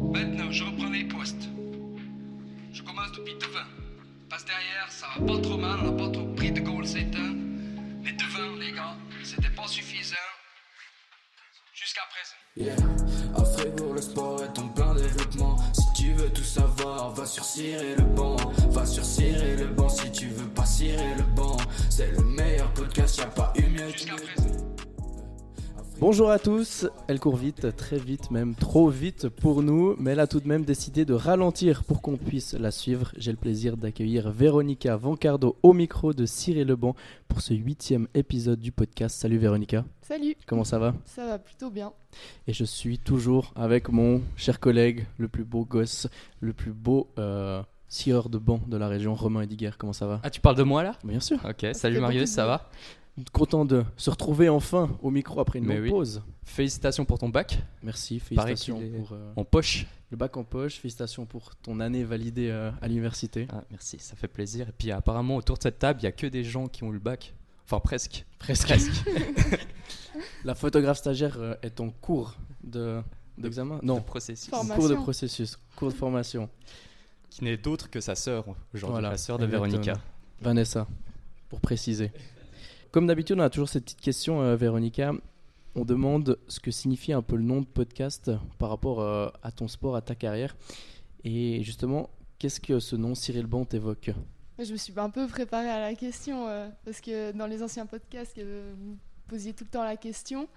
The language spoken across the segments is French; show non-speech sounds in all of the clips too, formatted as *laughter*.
Maintenant, je reprends les postes. Je commence depuis devant. Parce que derrière, ça va pas trop mal, on n'a pas trop pris de goal c'est temps. Mais devant, les gars, c'était pas suffisant. Jusqu'à présent. Yeah. À Fribourg, le sport est en plein développement. Si tu veux tout savoir, va sur Cirer le banc. Va sur Cirer le banc si tu veux pas cirer le banc. C'est le meilleur podcast, y'a pas eu mieux. Jusqu'à présent. Bonjour à tous, elle court vite, très vite, même trop vite pour nous, mais elle a tout de même décidé de ralentir pour qu'on puisse la suivre. J'ai le plaisir d'accueillir Véronica Vancardo au micro de Cyril Leban pour ce huitième épisode du podcast. Salut Véronica, Salut, comment ça va? Ça va plutôt bien. Et je suis toujours avec mon cher collègue, le plus beau gosse, le plus beau euh, scieur de banc de la région, Romain Ediger. Comment ça va? Ah, tu parles de moi là? Bien sûr, Ok, salut Marius, ça va? Content de se retrouver enfin au micro après une Mais longue oui. pause. Félicitations pour ton bac Merci, félicitations est pour... euh, en poche. Le bac en poche, félicitations pour ton année validée euh, à l'université. Ah, merci, ça fait plaisir. Et puis apparemment, autour de cette table, il n'y a que des gens qui ont eu le bac. Enfin, presque. Presque. Presque. *laughs* La photographe stagiaire euh, est en cours de d'examen? Non, processus. Formation. cours de processus, cours de formation. Qui n'est d'autre que sa sœur aujourd'hui, Voilà, la sœur de. Véronica. Vanessa, pour préciser. Comme d'habitude, on a toujours cette petite question, euh, Véronica. On demande ce que signifie un peu le nom de podcast par rapport euh, à ton sport, à ta carrière. Et justement, qu'est-ce que ce nom Cyril Bant évoque? Je me suis un peu préparée à la question euh, parce que dans les anciens podcasts, euh, vous posiez tout le temps la question.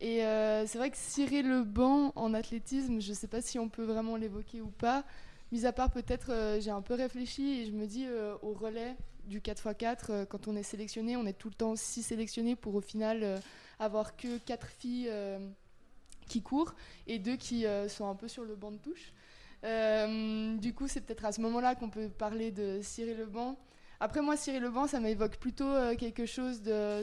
Et c'est vrai que cirer le banc en athlétisme, je ne sais pas si on peut vraiment l'évoquer ou pas. Mis à part peut-être, j'ai un peu réfléchi et je me dis au relais du 4x4, euh, quand on est sélectionné, on est tout le temps 6 sélectionnés pour au final euh, avoir que 4 filles euh, qui courent et deux qui sont un peu sur le banc de touche. Du coup, c'est peut-être à ce moment-là qu'on peut parler de Cyril Leban. Après, moi, Cyril Leban, ça m'évoque plutôt quelque chose de.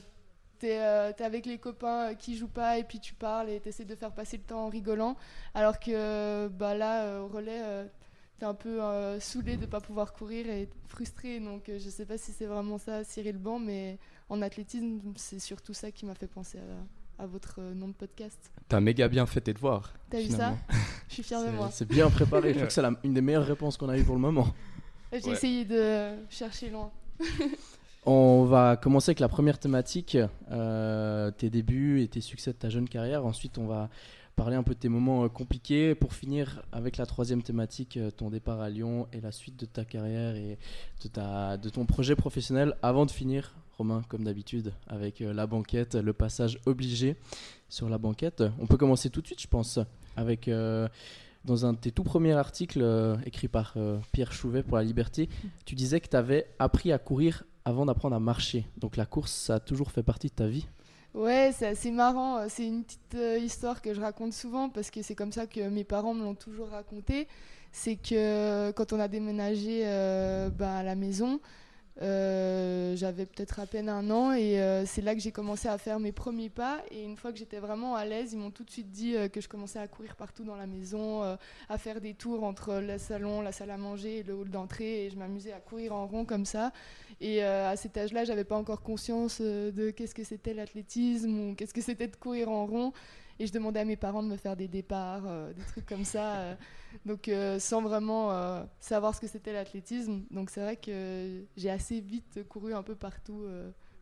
T'es euh, avec les copains qui jouent pas et puis tu parles et t'essaies de faire passer le temps en rigolant. Alors que bah, là, au relais, t'es un peu euh, saoulé de pas pouvoir courir et frustré. Donc, euh, je sais pas si c'est vraiment ça, Cyril Leban, mais en athlétisme, c'est surtout ça qui m'a fait penser à, à votre euh, nom de podcast. T'as méga bien fait tes devoirs. T'as vu ça. *laughs* Je suis fière de moi. C'est bien préparé. Je *laughs* trouve que c'est une des meilleures réponses qu'on a eues pour le moment. J'ai Ouais. essayé de chercher loin. *laughs* On va commencer avec la première thématique, euh, tes débuts et tes succès de ta jeune carrière. Ensuite, on va parler un peu de tes moments euh, compliqués pour finir avec la troisième thématique, euh, ton départ à Lyon et la suite de ta carrière et de, ton projet professionnel. Avant de finir, Romain, comme d'habitude, avec euh, la banquette, le passage obligé sur la banquette. On peut commencer tout de suite, je pense, avec... dans un de tes tout premiers articles euh, écrits par Pierre Chouvet pour La Liberté, tu disais que tu avais appris à courir avant d'apprendre à marcher. Donc la course, ça a toujours fait partie de ta vie. Ouais, c'est marrant. euh, C'est une petite euh, histoire que je raconte souvent parce que c'est comme ça que mes parents me l'ont toujours raconté. C'est que quand on a déménagé euh, bah, à la maison, euh, j'avais peut-être à peine un an et euh, c'est là que j'ai commencé à faire mes premiers pas. Et une fois que j'étais vraiment à l'aise, ils m'ont tout de suite dit euh, que je commençais à courir partout dans la maison, à faire des tours entre le salon, la salle à manger et le hall d'entrée. Et je m'amusais à courir en rond comme ça. Et à cet âge-là, j'avais pas encore conscience de qu'est-ce que c'était l'athlétisme ou qu'est-ce que c'était de courir en rond. Et je demandais à mes parents de me faire des départs, euh, des trucs comme ça. euh, donc euh, sans vraiment savoir ce que c'était l'athlétisme. Donc c'est vrai que j'ai assez vite couru un peu partout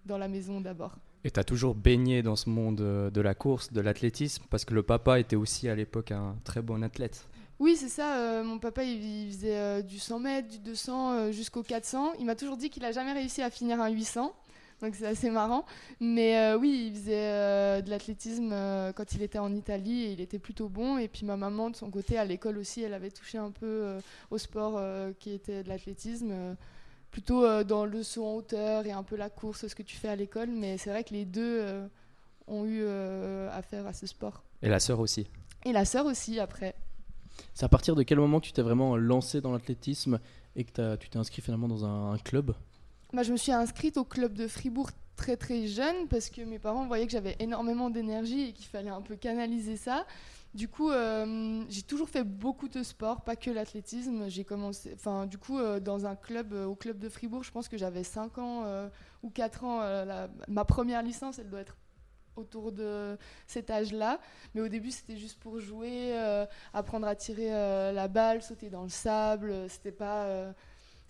dans la maison d'abord. Et t'as toujours baigné dans ce monde de la course, de l'athlétisme, parce que le papa était aussi à l'époque un très bon athlète. Oui, c'est ça. euh, mon papa, il, il faisait euh, du 100 mètres, du 200 euh, jusqu'au 400. Il m'a toujours dit qu'il a jamais réussi à finir un 800. Donc c'est assez marrant. Mais euh, oui, il faisait euh, de l'athlétisme euh, quand il était en Italie et il était plutôt bon. Et puis ma maman, de son côté, à l'école aussi, elle avait touché un peu euh, au sport euh, qui était de l'athlétisme. euh, plutôt euh, dans le saut en hauteur et un peu la course, ce que tu fais à l'école. Mais c'est vrai que les deux euh, ont eu euh, affaire à ce sport. Et la sœur aussi. Et la sœur aussi, après. C'est à partir de quel moment que tu t'es vraiment lancé dans l'athlétisme et que tu t'es inscrit finalement dans un, un club? Bah, je me suis inscrite au club de Fribourg très très jeune parce que mes parents voyaient que j'avais énormément d'énergie et qu'il fallait un peu canaliser ça. Du coup, euh, j'ai toujours fait beaucoup de sport, pas que l'athlétisme. J'ai commencé, enfin, du coup, euh, dans un club, euh, au club de Fribourg, je pense que j'avais 5 ans ou 4 ans. ma première licence, elle doit être autour de cet âge-là. Mais au début, c'était juste pour jouer, apprendre à tirer la balle, sauter dans le sable. C'était pas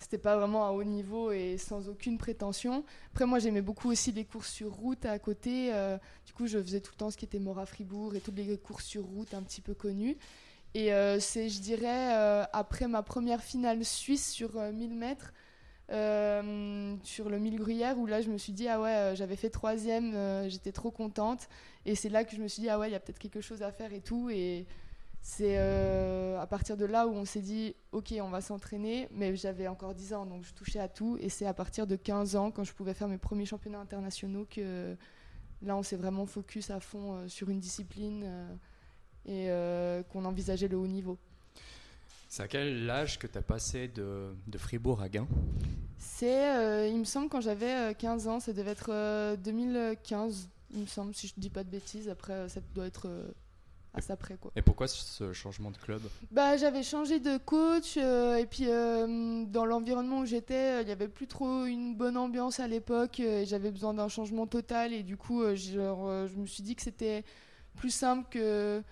c'était pas vraiment à haut niveau et sans aucune prétention. Après, moi, j'aimais beaucoup aussi les courses sur route à côté. Euh, du coup, je faisais tout le temps ce qui était Mora Fribourg et toutes les courses sur route un petit peu connues. Et euh, c'est, je dirais, euh, après ma première finale suisse sur 1000 mètres, sur le 1000 gruyère, où là, je me suis dit, ah ouais, j'avais fait troisième, j'étais trop contente. Et c'est là que je me suis dit, ah ouais, il y a peut-être quelque chose à faire et tout. Et c'est euh, à partir de là où on s'est dit ok on va s'entraîner mais j'avais encore 10 ans donc je touchais à tout et c'est à partir de 15 ans quand je pouvais faire mes premiers championnats internationaux que là on s'est vraiment focus à fond euh, sur une discipline euh, et qu'on envisageait le haut niveau. C'est à quel âge que tu as passé de, de, Fribourg à Gain? C'est, il me semble, quand j'avais 15 ans, ça devait être 2015, il me semble, si je ne dis pas de bêtises. Après, ça doit être Quoi. Et pourquoi ce changement de club? Bah, J'avais changé de coach euh, et puis euh, dans l'environnement où j'étais, il n'y avait plus trop une bonne ambiance à l'époque euh, et j'avais besoin d'un changement total et du coup je me suis dit que c'était plus simple que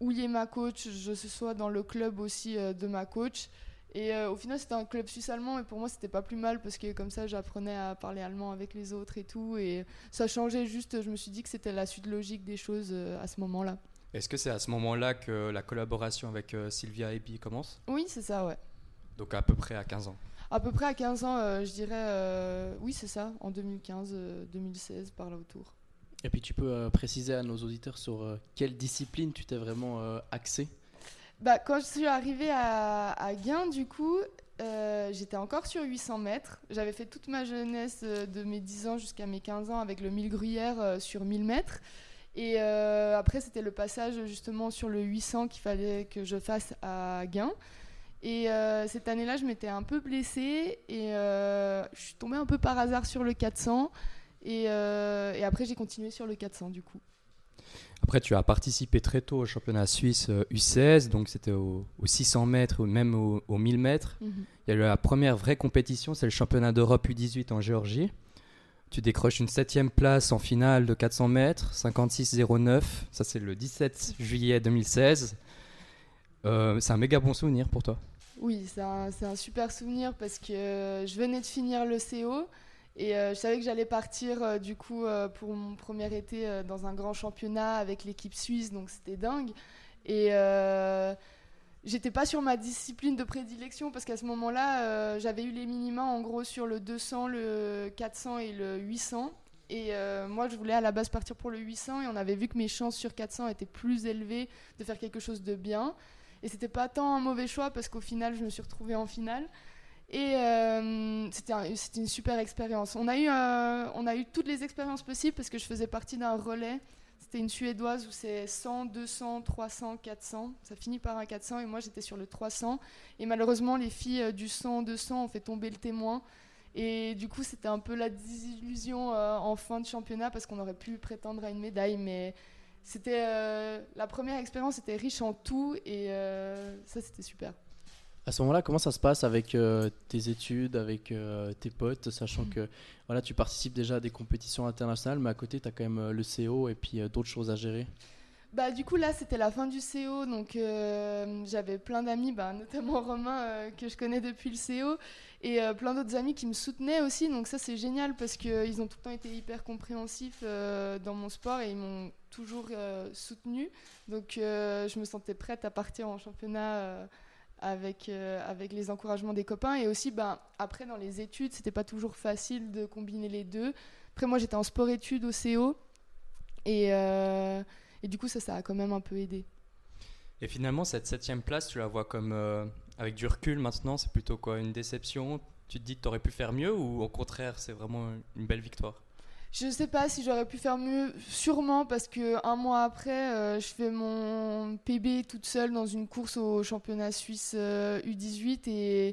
où y ait ma coach, je sois dans le club aussi de ma coach. Et au final, c'était un club suisse-allemand, et pour moi, c'était pas plus mal parce que comme ça, j'apprenais à parler allemand avec les autres et tout. Et ça changeait juste, je me suis dit que c'était la suite logique des choses à ce moment-là. Est-ce que c'est à ce moment-là que la collaboration avec euh, Sylvia Ebi commence? Oui, c'est ça, ouais. Donc à peu près à 15 ans À peu près à 15 ans, euh, je dirais, euh, oui, c'est ça, en 2015-2016, par là autour. Et puis tu peux préciser à nos auditeurs sur quelle discipline tu t'es vraiment axé? Bah, Quand je suis arrivée à, à Gain, du coup, j'étais encore sur 800 mètres. J'avais fait toute ma jeunesse de mes 10 ans jusqu'à mes 15 ans avec le 1000 gruyère sur 1000 mètres. Et euh, après, c'était le passage justement sur le 800 qu'il fallait que je fasse à Gain. Et euh, cette année-là, je m'étais un peu blessée et euh, je suis tombée un peu par hasard sur le 400. Et, et après, j'ai continué sur le 400 du coup. Après, tu as participé très tôt au championnat suisse U16, donc c'était au, 600 mètres ou même au, 1000 mètres. Mhm. Il y a eu la première vraie compétition, c'est le championnat d'Europe U18 en Géorgie. Tu décroches une septième place en finale de 400 mètres, 56,09. Ça, c'est le 17 juillet 2016. Euh, c'est un méga bon souvenir pour toi. Oui, c'est un, super souvenir parce que je venais de finir le CO et euh, je savais que j'allais partir euh, du coup pour mon premier été dans un grand championnat avec l'équipe suisse, donc c'était dingue. Et j'étais pas sur ma discipline de prédilection parce qu'à ce moment-là, euh, j'avais eu les minima en gros sur le 200, le 400 et le 800. Et euh, moi, je voulais à la base partir pour le 800 et on avait vu que mes chances sur 400 étaient plus élevées de faire quelque chose de bien. Et c'était pas tant un mauvais choix parce qu'au final, je me suis retrouvée en finale. Et euh, c'était une super expérience. On, a eu, on a eu toutes les expériences possibles parce que je faisais partie d'un relais c'était une suédoise où c'est 100, 200, 300, 400. Ça finit par un 400 et moi j'étais sur le 300. Et malheureusement, les filles euh, du 100, 200 ont fait tomber le témoin. Et du coup, c'était un peu la désillusion euh, en fin de championnat parce qu'on aurait pu prétendre à une médaille. Mais c'était euh, la première expérience était riche en tout et ça, c'était super. À ce moment-là, comment ça se passe avec euh, tes études, avec euh, tes potes, sachant mm. que voilà, tu participes déjà à des compétitions internationales, mais à côté, tu as quand même euh, le CO et puis d'autres choses à gérer? Bah, du coup, là, c'était la fin du CO, donc j'avais plein d'amis, bah, notamment Romain, que je connais depuis le CO, et plein d'autres amis qui me soutenaient aussi, donc ça, c'est génial parce qu'ils ont tout le temps été hyper compréhensifs dans mon sport et ils m'ont toujours soutenu. Donc, je me sentais prête à partir en championnat avec, euh, avec les encouragements des copains. Et aussi, ben, après, dans les études, c'était pas toujours facile de combiner les deux. Après, moi, j'étais en sport-études au CO. Et, euh, et, du coup, ça, ça a quand même un peu aidé. Et finalement, cette septième place, tu la vois comme, euh, avec du recul maintenant, c'est plutôt quoi Une déception? Tu te dis que tu aurais pu faire mieux ou au contraire, c'est vraiment une belle victoire? Je ne sais pas si j'aurais pu faire mieux, sûrement parce que un mois après, euh, je fais mon PB toute seule dans une course au championnat suisse U18 euh,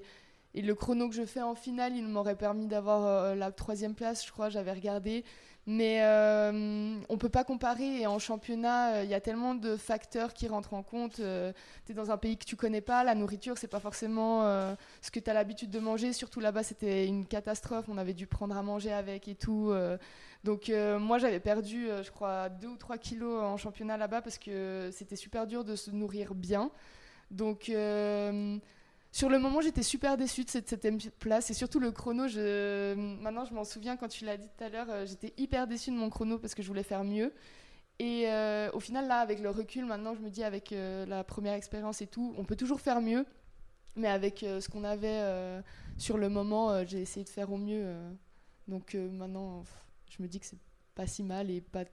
et, le chrono que je fais en finale, il m'aurait permis d'avoir euh, la troisième place, je crois, j'avais regardé. Mais euh, on peut pas comparer. Et en championnat, il y a tellement de facteurs qui rentrent en compte. tu es dans un pays que tu connais pas. La nourriture, c'est pas forcément ce que tu as l'habitude de manger. Surtout là-bas, c'était une catastrophe. On avait dû prendre à manger avec et tout. donc moi, j'avais perdu, je crois, 2 ou 3 kilos en championnat là-bas parce que c'était super dur de se nourrir bien. Donc sur le moment, j'étais super déçue de cette septième place et surtout le chrono. Maintenant, je m'en souviens quand tu l'as dit tout à l'heure, euh, j'étais hyper déçue de mon chrono parce que je voulais faire mieux. Et euh, au final, là, avec le recul, maintenant, je me dis avec euh, la première expérience et tout, on peut toujours faire mieux. Mais avec ce qu'on avait sur le moment, j'ai essayé de faire au mieux. donc maintenant, je me dis que c'est pas si mal et pas,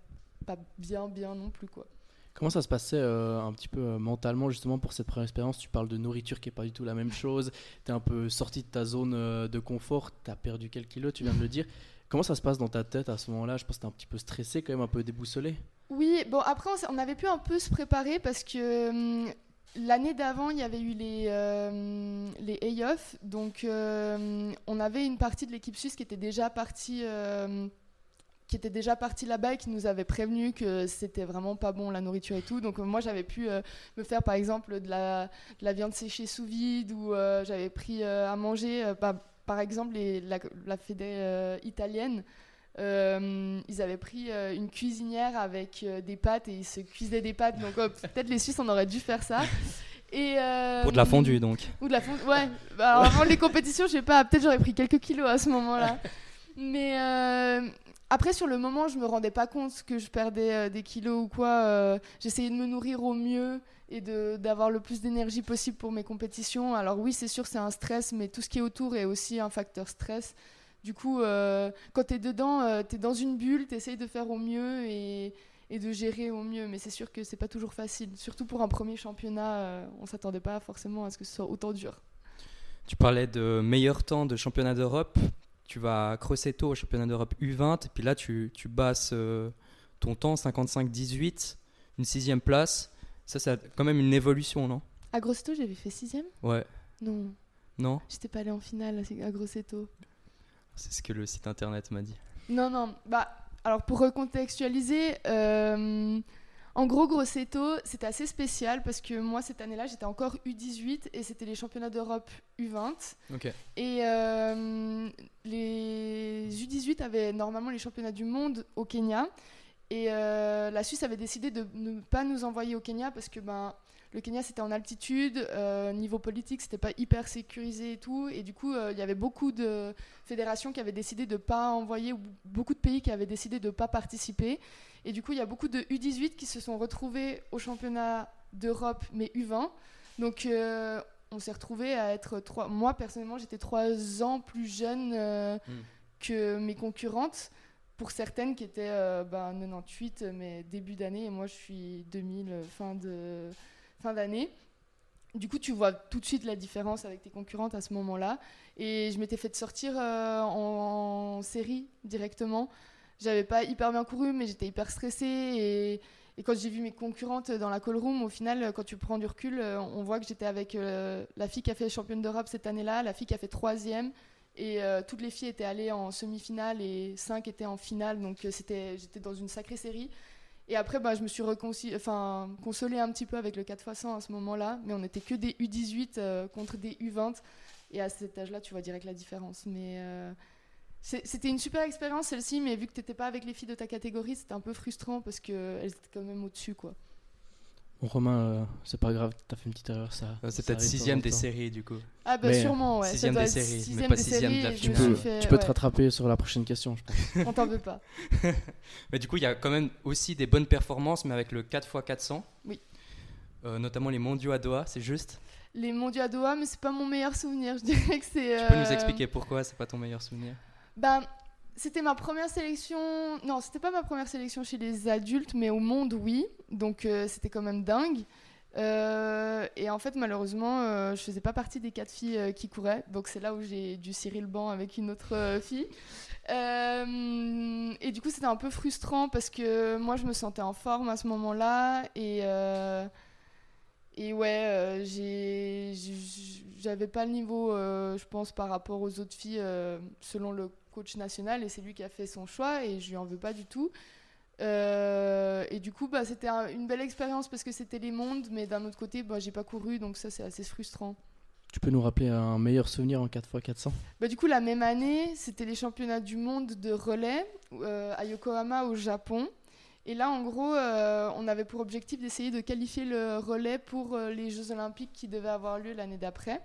pas bien, bien non plus, quoi. Comment ça se passait euh, un petit peu euh, mentalement justement pour cette première expérience? Tu parles de nourriture qui est pas du tout la même chose. Tu es un peu sorti de ta zone euh, de confort. Tu as perdu quelques kilos, tu viens de le dire. Comment ça se passe dans ta tête à ce moment-là? Je pense que tu un petit peu stressé, quand même un peu déboussolé. Oui, bon après on avait pu un peu se préparer parce que hum, l'année d'avant il y avait eu les, les A-Off. Donc on avait une partie de l'équipe suisse qui était déjà partie qui était déjà parti là-bas et qui nous avait prévenu que c'était vraiment pas bon la nourriture et tout. Donc euh, moi j'avais pu euh, me faire par exemple de la, de la viande séchée sous vide ou euh, j'avais pris à manger bah, par exemple les, la, la fédé italienne. ils avaient pris une cuisinière avec des pâtes et ils se cuisaient des pâtes. Donc peut-être les Suisses on aurait dû faire ça. Et Pour de la fondue donc. Ou de la fondue, ouais. Bah, avant *laughs* les compétitions, je sais pas, peut-être j'aurais pris quelques kilos à ce moment-là. Mais après, sur le moment, je me rendais pas compte que je perdais euh, des kilos ou quoi. Euh, j'essayais de me nourrir au mieux et d'avoir le plus d'énergie possible pour mes compétitions. Alors oui, c'est sûr, c'est un stress, mais tout ce qui est autour est aussi un facteur stress. Du coup, euh, quand tu es dedans, tu es dans une bulle, tu essayes de faire au mieux et, et de gérer au mieux. Mais c'est sûr que c'est pas toujours facile. Surtout pour un premier championnat, on s'attendait pas forcément à ce que ce soit autant dur. Tu parlais de meilleur temps de championnat d'Europe tu vas à Crossetto au championnat d'Europe U20, et puis là, tu, tu basses euh, ton temps 55-18, une sixième place. Ça, c'est quand même une évolution, non? À Grosseto, j'avais fait sixième? Ouais. Non. Non? J'étais pas allé en finale à Grosseto. C'est ce que le site internet m'a dit. Non, non. Bah, alors pour recontextualiser, euh, en gros, Grosseto, c'était assez spécial parce que moi, cette année-là, j'étais encore U18 et c'était les championnats d'Europe U20. Et euh, les U18 avaient normalement les championnats du monde au Kenya. Et euh, la Suisse avait décidé de ne pas nous envoyer au Kenya parce que ben, le Kenya c'était en altitude, euh, niveau politique c'était pas hyper sécurisé et tout, et du coup il y avait beaucoup de fédérations qui avaient décidé de ne pas envoyer, ou beaucoup de pays qui avaient décidé de ne pas participer. Et du coup, il y a beaucoup de U18 qui se sont retrouvés au championnat d'Europe, mais U20. Donc, euh, on s'est retrouvés à être trois. Moi, personnellement, j'étais trois ans plus jeune euh, hmm. que mes concurrentes. Pour certaines qui étaient 98, euh, ben, mais début d'année, et moi, je suis 2000, fin de fin d'année. Du coup, tu vois tout de suite la différence avec tes concurrentes à ce moment-là. Et je m'étais fait sortir en, série directement j'avais pas hyper bien couru, mais j'étais hyper stressée. Et, quand j'ai vu mes concurrentes dans la call room, au final, quand tu prends du recul, euh, on voit que j'étais avec euh, la fille qui a fait championne d'Europe cette année-là, la fille qui a fait troisième. Et euh, toutes les filles étaient allées en semi-finale et cinq étaient en finale. Donc c'était, j'étais dans une sacrée série. Et après, bah, je me suis enfin, consolée un petit peu avec le 4x100 à ce moment-là. Mais on n'était que des U18 contre des U20. Et à cet âge-là, tu vois direct la différence. Mais c'était une super expérience celle-ci, mais vu que tu n'étais pas avec les filles de ta catégorie, c'était un peu frustrant parce qu'elles étaient quand même au-dessus. quoi. Bon, Romain, euh, c'est pas grave, t'as fait une petite erreur, ça. c'est peut-être sixième des séries, du coup. Ah, bah sûrement, ouais. Sixième des séries, mais pas sixième de la Tu peux, tu peux te rattraper sur la prochaine question, je pense. *laughs* On t'en veut pas. *laughs* mais du coup, il y a quand même aussi des bonnes performances, mais avec le 4x400. Oui. Euh, notamment les mondiaux à Doha, c'est juste? Les mondiaux à Doha, mais c'est pas mon meilleur souvenir. Je dirais que c'est. Tu peux nous euh, expliquer pourquoi c'est pas ton meilleur souvenir? Ben, c'était ma première sélection. Non, c'était pas ma première sélection chez les adultes, mais au monde, oui. Donc euh, c'était quand même dingue. Euh, et en fait, malheureusement, euh, je faisais pas partie des quatre filles qui couraient. Donc c'est là où j'ai dû cirer le banc avec une autre fille. et du coup, c'était un peu frustrant parce que moi, je me sentais en forme à ce moment-là. Et. Et ouais, j'avais pas le niveau, je pense, par rapport aux autres filles, selon le coach national et c'est lui qui a fait son choix et je lui en veux pas du tout. Euh, et du coup, bah, c'était une belle expérience parce que c'était les mondes, mais d'un autre côté, bah, j'ai pas couru, donc ça c'est assez frustrant. Tu peux nous rappeler un meilleur souvenir en 4x400 bah, Du coup, la même année, c'était les championnats du monde de relais euh, à Yokohama au Japon. Et là, en gros, euh, on avait pour objectif d'essayer de qualifier le relais pour les Jeux Olympiques qui devaient avoir lieu l'année d'après.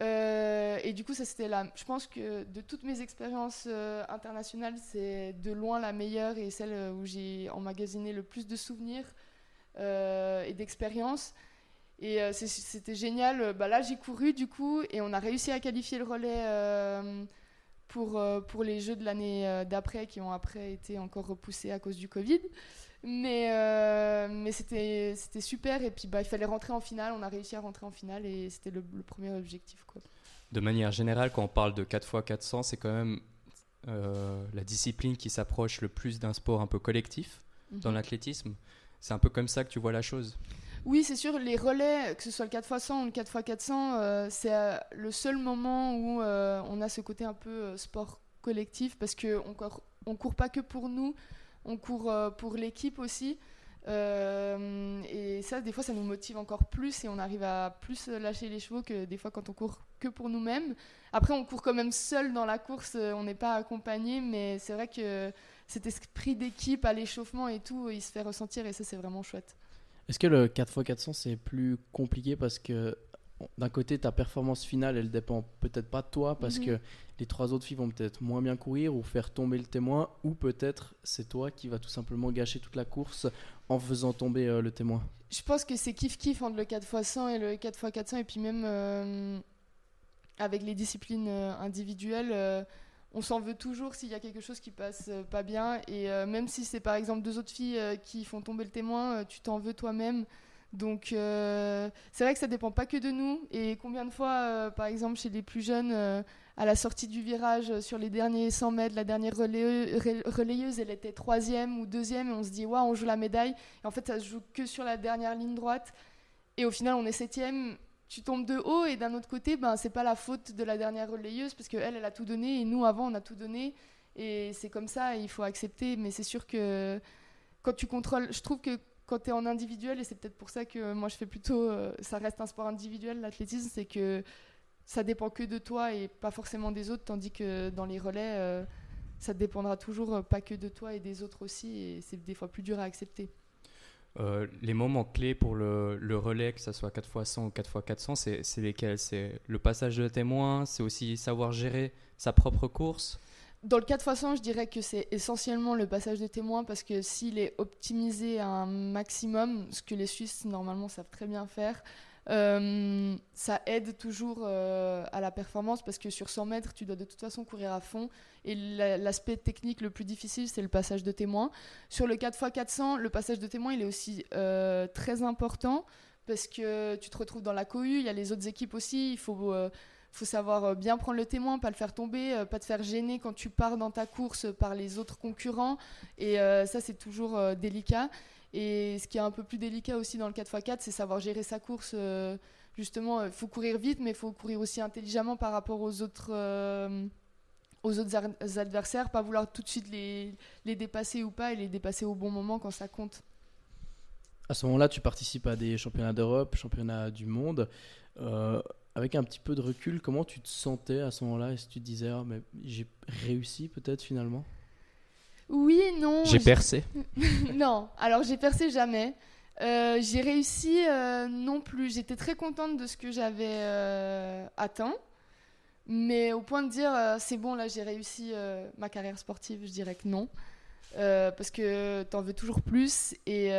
Euh, et du coup, ça c'était là. Je pense que de toutes mes expériences euh, internationales, c'est de loin la meilleure et celle où j'ai emmagasiné le plus de souvenirs euh, et d'expériences. Et c'était génial. Bah, là, j'ai couru du coup et on a réussi à qualifier le relais pour, pour les Jeux de l'année d'après qui ont après été encore repoussés à cause du Covid. Mais, euh, mais c'était, super. Et puis, bah, il fallait rentrer en finale. On a réussi à rentrer en finale et c'était le, premier objectif. Quoi. De manière générale, quand on parle de 4x400, c'est quand même euh, la discipline qui s'approche le plus d'un sport un peu collectif dans mhm. l'athlétisme. C'est un peu comme ça que tu vois la chose oui, c'est sûr, les relais, que ce soit le 4x100 ou le 4x400, euh, c'est le seul moment où on a ce côté un peu sport collectif parce qu'on ne court pas que pour nous, on court euh, pour l'équipe aussi. Euh, et ça, des fois, ça nous motive encore plus et on arrive à plus lâcher les chevaux que des fois quand on court que pour nous-mêmes. Après, on court quand même seul dans la course, euh, on n'est pas accompagné, mais c'est vrai que cet esprit d'équipe à l'échauffement et tout, il se fait ressentir et ça, c'est vraiment chouette. Est-ce que le 4x400 c'est plus compliqué parce que d'un côté, ta performance finale, elle dépend peut-être pas de toi parce mhm. que les trois autres filles vont peut-être moins bien courir ou faire tomber le témoin, ou peut-être c'est toi qui va tout simplement gâcher toute la course en faisant tomber euh, le témoin. Je pense que c'est kiff-kiff entre le 4x100 et le 4x400, et puis même euh, avec les disciplines euh, individuelles. on s'en veut toujours s'il y a quelque chose qui passe pas bien. Et même si c'est par exemple deux autres filles qui font tomber le témoin, tu t'en veux toi-même. Donc euh, c'est vrai que ça dépend pas que de nous. Et combien de fois, euh, par exemple, chez les plus jeunes, euh, à la sortie du virage, sur les derniers 100 mètres, la dernière relayeuse, elle était troisième ou deuxième, et on se dit, waouh, on joue la médaille. Et en fait, ça se joue que sur la dernière ligne droite. Et au final, on est septième. Tu tombes de haut, et d'un autre côté, ben, c'est pas la faute de la dernière relayeuse, parce qu'elle, elle a tout donné, et nous, avant, on a tout donné. Et c'est comme ça, il faut accepter. Mais c'est sûr que quand tu contrôles, je trouve que quand tu es en individuel, et c'est peut-être pour ça que moi je fais plutôt, euh, ça reste un sport individuel, l'athlétisme, c'est que ça dépend que de toi et pas forcément des autres, tandis que dans les relais, euh, ça dépendra toujours euh, pas que de toi et des autres aussi, et c'est des fois plus dur à accepter. les moments clés pour le, le relais, que ce soit 4x100 ou 4x400, c'est lesquels? C'est le passage de témoin, c'est aussi savoir gérer sa propre course? Dans le cas de façon, je dirais que c'est essentiellement le passage de témoin parce que s'il est optimisé à un maximum, ce que les Suisses normalement savent très bien faire, euh, ça aide toujours euh, à la performance parce que sur 100 mètres, tu dois de toute façon courir à fond. Et l'aspect technique le plus difficile, c'est le passage de témoin. Sur le 4x400, le passage de témoin, il est aussi euh, très important parce que tu te retrouves dans la cohue, il y a les autres équipes aussi, il faut faut savoir euh, bien prendre le témoin, pas le faire tomber, euh, pas te faire gêner quand tu pars dans ta course par les autres concurrents. Et euh, ça, c'est toujours délicat. Et ce qui est un peu plus délicat aussi dans le 4x4, c'est savoir gérer sa course. justement, il faut courir vite, mais il faut courir aussi intelligemment par rapport aux autres, aux autres adversaires, pas vouloir tout de suite les, les dépasser ou pas, et les dépasser au bon moment quand ça compte. À ce moment-là, tu participes à des championnats d'Europe, championnats du monde avec un petit peu de recul, comment tu te sentais à ce moment-là? Est-ce que tu te disais, ah, mais j'ai réussi peut-être finalement? Oui, non. J'ai percé *laughs* Non, alors j'ai percé jamais. Euh, j'ai réussi euh, non plus. J'étais très contente de ce que j'avais euh, atteint. Mais au point de dire, c'est bon, là j'ai réussi ma carrière sportive, je dirais que non. parce que tu en veux toujours plus. Et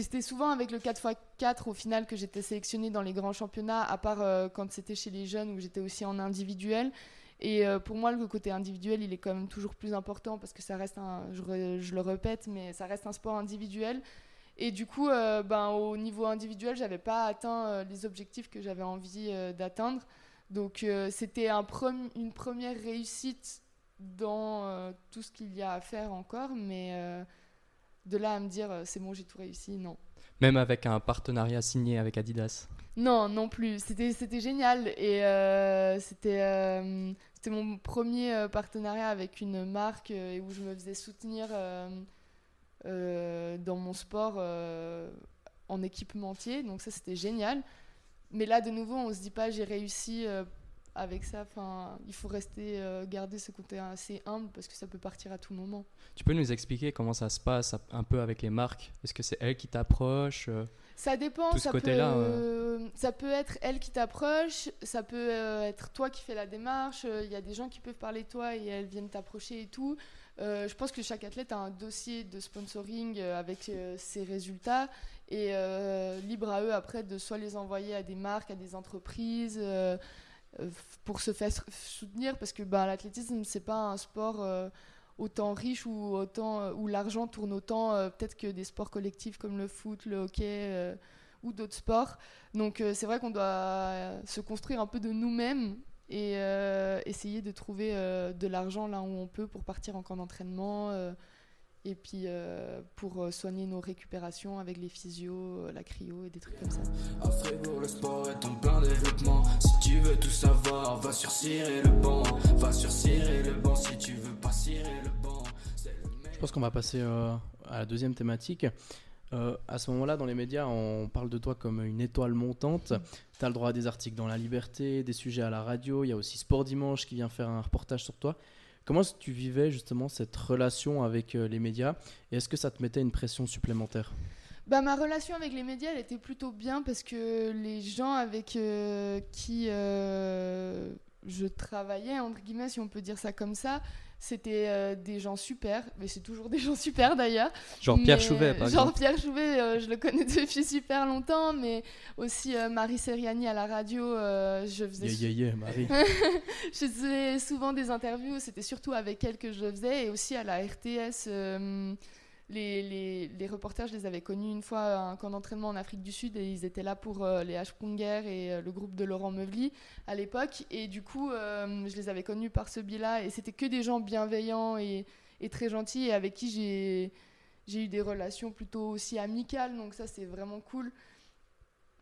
c'était souvent avec le 4x4 au final que j'étais sélectionnée dans les grands championnats, à part euh, quand c'était chez les jeunes où j'étais aussi en individuel. Et euh, pour moi, le côté individuel, il est quand même toujours plus important parce que ça reste un, je, le répète, mais ça reste un sport individuel. Et du coup, euh, ben, au niveau individuel, j'avais pas atteint les objectifs que j'avais envie d'atteindre. Donc c'était un une première réussite dans tout ce qu'il y a à faire encore, mais de là à me dire euh, c'est bon, j'ai tout réussi, non. Même avec un partenariat signé avec Adidas Non, non plus. C'était, génial et euh, c'était, euh, c'était mon premier partenariat avec une marque et où je me faisais soutenir dans mon sport en équipementier. Donc ça, c'était génial. Mais là, de nouveau, on se dit pas j'ai réussi avec ça, enfin, il faut rester, euh, garder ce côté assez humble parce que ça peut partir à tout moment. Tu peux nous expliquer comment ça se passe un peu avec les marques? Est-ce que c'est elles qui t'approchent euh, Ça dépend. ça, peut, euh, ça peut être elle qui t'approche, ça peut être toi qui fais la démarche. Il y a des gens qui peuvent parler de toi et elles viennent t'approcher et tout. je pense que chaque athlète a un dossier de sponsoring avec ses résultats et libre à eux après de soit les envoyer à des marques, à des entreprises. Euh, pour se faire soutenir parce que bah, l'athlétisme c'est pas un sport euh, autant riche ou autant euh, où l'argent tourne autant peut-être que des sports collectifs comme le foot, le hockey ou d'autres sports. Donc c'est vrai qu'on doit se construire un peu de nous-mêmes et essayer de trouver de l'argent là où on peut pour partir en camp d'entraînement et puis euh, pour euh, soigner nos récupérations avec les physios, euh, la cryo et des trucs comme ça. À Fribourg, le sport est en plein développement. Si tu veux tout savoir, va sur Cirer le banc. Va sur Cirer le banc si tu veux pas cirer le banc. Je pense qu'on va passer à la deuxième thématique. à ce moment-là, dans les médias, on parle de toi comme une étoile montante. Tu as le droit à des articles dans La Liberté, des sujets à la radio. Il y a aussi Sport Dimanche qui vient faire un reportage sur toi. Comment tu vivais justement cette relation avec euh, les médias et est-ce que ça te mettait une pression supplémentaire? Bah, ma relation avec les médias, elle était plutôt bien parce que les gens avec euh, qui euh, je travaillais, entre guillemets, si on peut dire ça comme ça, c'était euh, des gens super, mais c'est toujours des gens super d'ailleurs. Genre Pierre Chouvet, par Genre Pierre Chouvet, euh, je le connais *laughs* depuis super longtemps, mais aussi euh, Marie Seriani à la radio, je faisais. Yeah, yeah, yeah, Marie. *laughs* je faisais souvent des interviews, c'était surtout avec elle que je le faisais, et aussi à la RTS les, les, les, reporters, je les avais connus une fois à un camp d'entraînement en Afrique du Sud et ils étaient là pour euh, les H-Prunger et euh, le groupe de Laurent Meuvely à l'époque. Et du coup, euh, je les avais connus par ce biais-là et c'était que des gens bienveillants et, et très gentils et avec qui j'ai, j'ai eu des relations plutôt aussi amicales. Donc ça, c'est vraiment cool.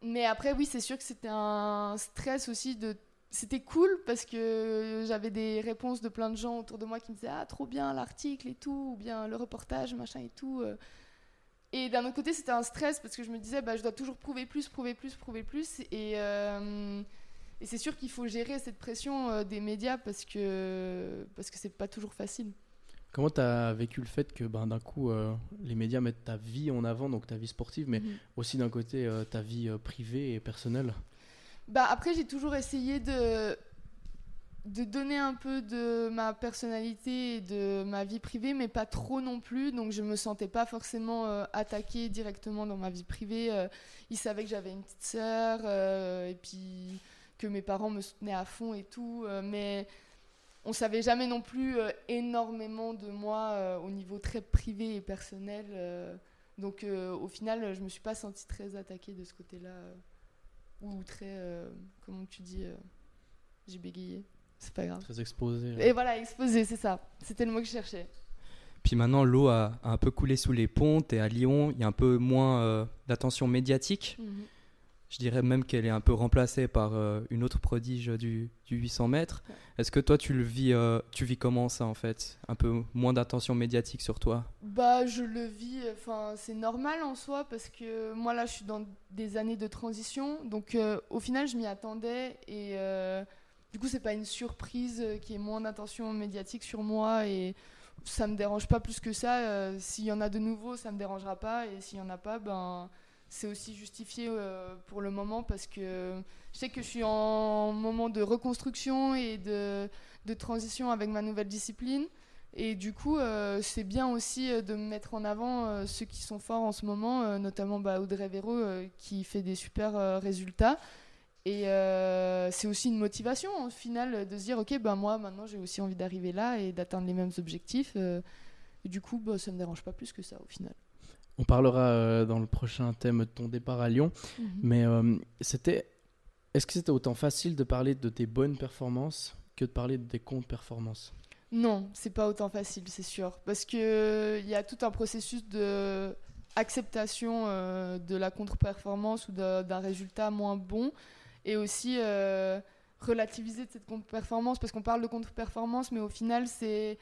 Mais après, oui, c'est sûr que c'était un stress aussi de c'était cool parce que j'avais des réponses de plein de gens autour de moi qui me disaient ah trop bien l'article et tout ou bien le reportage machin et tout euh. et d'un autre côté c'était un stress parce que je me disais bah je dois toujours prouver plus prouver plus prouver plus et euh, et c'est sûr qu'il faut gérer cette pression euh, des médias parce que parce que c'est pas toujours facile Comment tu as vécu le fait que ben, d'un coup, les médias mettent ta vie en avant, donc ta vie sportive, mais mhm. aussi d'un côté ta vie privée et personnelle? Bah, après, j'ai toujours essayé de, de donner un peu de ma personnalité et de ma vie privée, mais pas trop non plus. Donc, je me sentais pas forcément euh, attaquée directement dans ma vie privée. Euh, ils savaient que j'avais une petite sœur euh, et puis que mes parents me soutenaient à fond et tout. mais on savait jamais non plus énormément de moi au niveau très privé et personnel. donc, au final, je me suis pas sentie très attaquée de ce côté-là ou très, euh, comment tu dis, euh, j'ai bégayé, c'est pas grave. Très exposé. Et voilà, exposé, c'est ça. C'était le mot que je cherchais. Puis maintenant, l'eau a, un peu coulé sous les pontes et à Lyon, il y a un peu moins euh, d'attention médiatique. Mhm. Je dirais même qu'elle est un peu remplacée par euh, une autre prodige du, du 800 mètres. Est-ce que toi, tu le vis, euh, tu vis comment ça en fait? Un peu moins d'attention médiatique sur toi? Bah, je le vis. Enfin, c'est normal en soi parce que moi là, je suis dans des années de transition, donc euh, au final, je m'y attendais et du coup, c'est pas une surprise qu'il y ait moins d'attention médiatique sur moi et ça me dérange pas plus que ça. S'il y en a de nouveau, ça me dérangera pas et s'il y en a pas, ben c'est aussi justifié euh, pour le moment parce que je sais que je suis en moment de reconstruction et de, transition avec ma nouvelle discipline. Et du coup, euh, c'est bien aussi euh, de mettre en avant ceux qui sont forts en ce moment, notamment bah, Audrey Véro qui fait des super résultats. Et c'est aussi une motivation au final de se dire, ok, ben moi maintenant j'ai aussi envie d'arriver là et d'atteindre les mêmes objectifs. et du coup, bah, ça ne me dérange pas plus que ça au final. On parlera euh, dans le prochain thème de ton départ à Lyon. Mhm. Mais euh, c'était. Est-ce que c'était autant facile de parler de tes bonnes performances que de parler de tes contre-performances? Non, c'est pas autant facile, c'est sûr. Parce qu'il y a tout un processus de acceptation euh, de la contre-performance ou d'un résultat moins bon. Et aussi, relativiser cette contre-performance parce qu'on parle de contre-performance, mais au final, c'est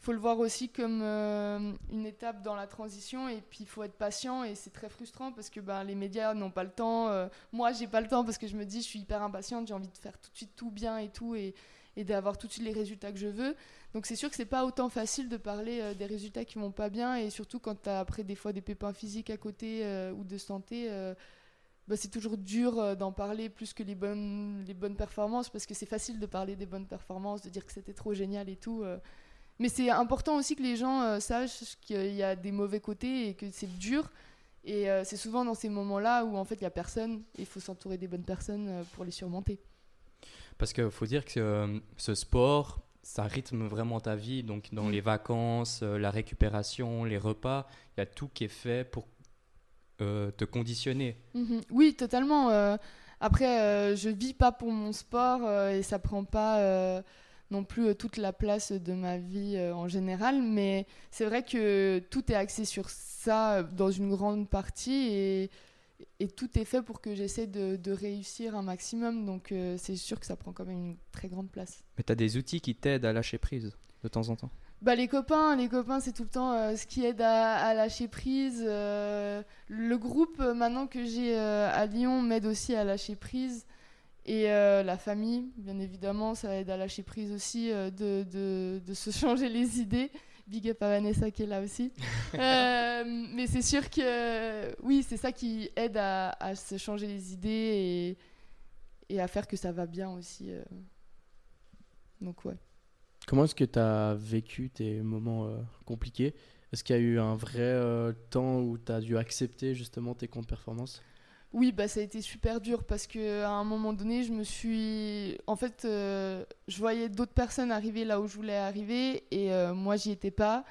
faut le voir aussi comme euh, une étape dans la transition et puis il faut être patient et c'est très frustrant parce que ben, les médias n'ont pas le temps. Euh, moi, j'ai pas le temps parce que je me dis je suis hyper impatiente, j'ai envie de faire tout de suite tout bien et tout et, d'avoir tout de suite les résultats que je veux. Donc c'est sûr que c'est pas autant facile de parler euh, des résultats qui vont pas bien et surtout quand tu as après des fois des pépins physiques à côté ou de santé. Bah, c'est toujours dur d'en parler plus que les bonnes, les bonnes performances parce que c'est facile de parler des bonnes performances, de dire que c'était trop génial et tout. Mais c'est important aussi que les gens euh, sachent qu'il y a des mauvais côtés et que c'est dur. Et euh, c'est souvent dans ces moments-là où en fait il n'y a personne et il faut s'entourer des bonnes personnes euh, pour les surmonter. Parce qu'il faut dire que ce sport, ça rythme vraiment ta vie. Donc dans mm. les vacances, la récupération, les repas, il y a tout qui est fait pour te conditionner. Mm-hmm. Oui, totalement. après, je vis pas pour mon sport et ça prend pas non plus euh, toute la place de ma vie euh, en général, mais c'est vrai que tout est axé sur ça euh, dans une grande partie et, et tout est fait pour que j'essaie de, de, réussir un maximum, donc c'est sûr que ça prend quand même une très grande place. Mais tu as des outils qui t'aident à lâcher prise de temps en temps? Bah, les copains, les copains, c'est tout le temps ce qui aide à, à lâcher prise. le groupe maintenant que j'ai à Lyon m'aide aussi à lâcher prise. Et euh, la famille, bien évidemment, ça aide à lâcher prise aussi, euh, de, de, de, se *laughs* changer les idées. Big up à Vanessa qui est là aussi. *laughs* Euh, mais c'est sûr que oui, c'est ça qui aide à, à, se changer les idées et, et, à faire que ça va bien aussi. Donc ouais. Comment est-ce que tu as vécu tes moments compliqués? Est-ce qu'il y a eu un vrai temps où tu as dû accepter justement tes comptes performances? Oui, bah, ça a été super dur parce qu'à un moment donné, je me suis. En fait, euh, je voyais d'autres personnes arriver là où je voulais arriver et euh, moi, j'y étais pas.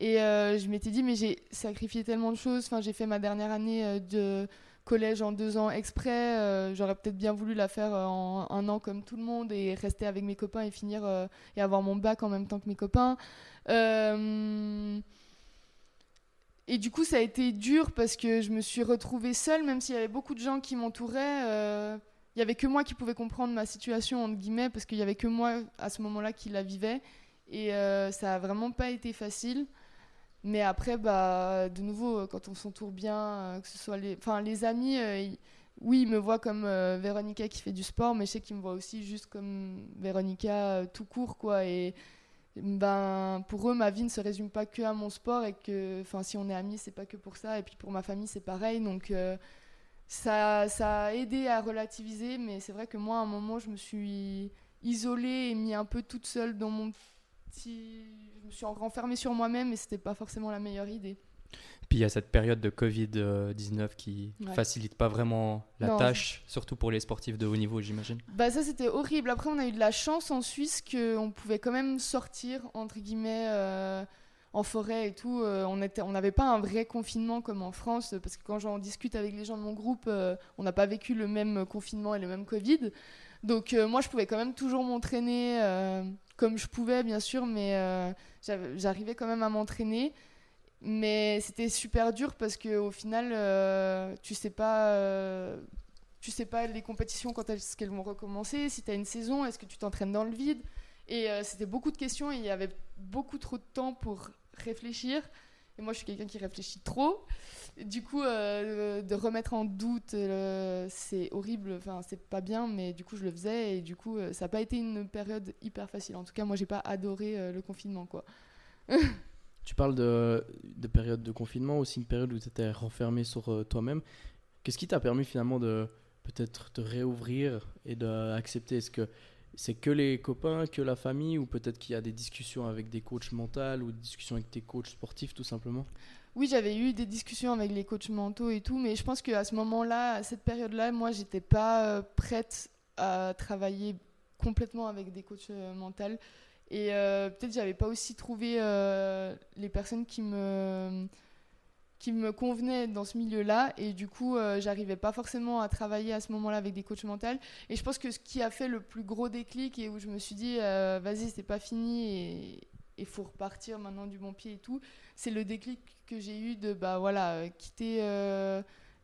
Et euh, je m'étais dit, mais j'ai sacrifié tellement de choses. Enfin, j'ai fait ma dernière année de collège en deux ans exprès. J'aurais peut-être bien voulu la faire en un an comme tout le monde et rester avec mes copains et finir et avoir mon bac en même temps que mes copains. Et du coup, ça a été dur parce que je me suis retrouvée seule, même s'il y avait beaucoup de gens qui m'entouraient. Euh, il n'y avait que moi qui pouvais comprendre ma situation, entre guillemets, parce qu'il n'y avait que moi à ce moment-là qui la vivais. Et euh, ça n'a vraiment pas été facile. Mais après, bah, de nouveau, quand on s'entoure bien, euh, que ce soit les, enfin, les amis, oui, ils me voient comme Véronica qui fait du sport, mais je sais qu'ils me voient aussi juste comme Véronica tout court, quoi. Ben, pour eux, ma vie ne se résume pas que à mon sport et que, enfin, si on est amis, c'est pas que pour ça. Et puis pour ma famille, c'est pareil. Donc, euh, ça, ça a aidé à relativiser. Mais c'est vrai que moi, à un moment, je me suis isolée et mis un peu toute seule dans mon petit. Je me suis renfermée sur moi-même et c'était pas forcément la meilleure idée. Puis il y a cette période de Covid-19 qui ne facilite pas vraiment la tâche, surtout pour les sportifs de haut niveau, j'imagine. Bah ça c'était horrible. Après on a eu de la chance en Suisse qu'on pouvait quand même sortir, entre guillemets, euh, en forêt et tout. Euh, on n'avait on pas un vrai confinement comme en France, parce que quand j'en discute avec les gens de mon groupe, euh, on n'a pas vécu le même confinement et le même Covid. Donc moi je pouvais quand même toujours m'entraîner comme je pouvais bien sûr, mais j'arrivais quand même à m'entraîner. Mais c'était super dur parce qu'au final, euh, tu sais pas. Euh, tu sais pas les compétitions quand est-ce qu'elles vont recommencer, si tu as une saison, est-ce que tu t'entraînes dans le vide? Et euh, c'était beaucoup de questions et il y avait beaucoup trop de temps pour réfléchir. Et moi, je suis quelqu'un qui réfléchit trop. du coup, de remettre en doute, c'est horrible. Enfin, c'est pas bien, mais du coup, je le faisais. Et du coup, ça n'a pas été une période hyper facile. En tout cas, moi, j'ai pas adoré le confinement, quoi. *laughs* Tu parles de, de, période de confinement, aussi une période où tu étais renfermé sur euh, toi-même. Qu'est-ce qui t'a permis finalement de peut-être te réouvrir et d'accepter? Est-ce que c'est que les copains, que la famille, ou peut-être qu'il y a des discussions avec des coachs mentaux ou des discussions avec tes coachs sportifs tout simplement? Oui, j'avais eu des discussions avec les coachs mentaux et tout, mais je pense qu'à ce moment-là, à cette période-là, moi, j'étais pas euh, prête à travailler complètement avec des coachs euh, mentaux. Et euh, peut-être j'avais pas aussi trouvé euh, les personnes qui me qui me convenaient dans ce milieu-là. Et du coup euh, j'arrivais pas forcément à travailler à ce moment-là avec des coachs mentaux. Et je pense que ce qui a fait le plus gros déclic et où je me suis dit vas-y c'est pas fini et il faut repartir maintenant du bon pied et tout c'est le déclic que j'ai eu de bah voilà quitter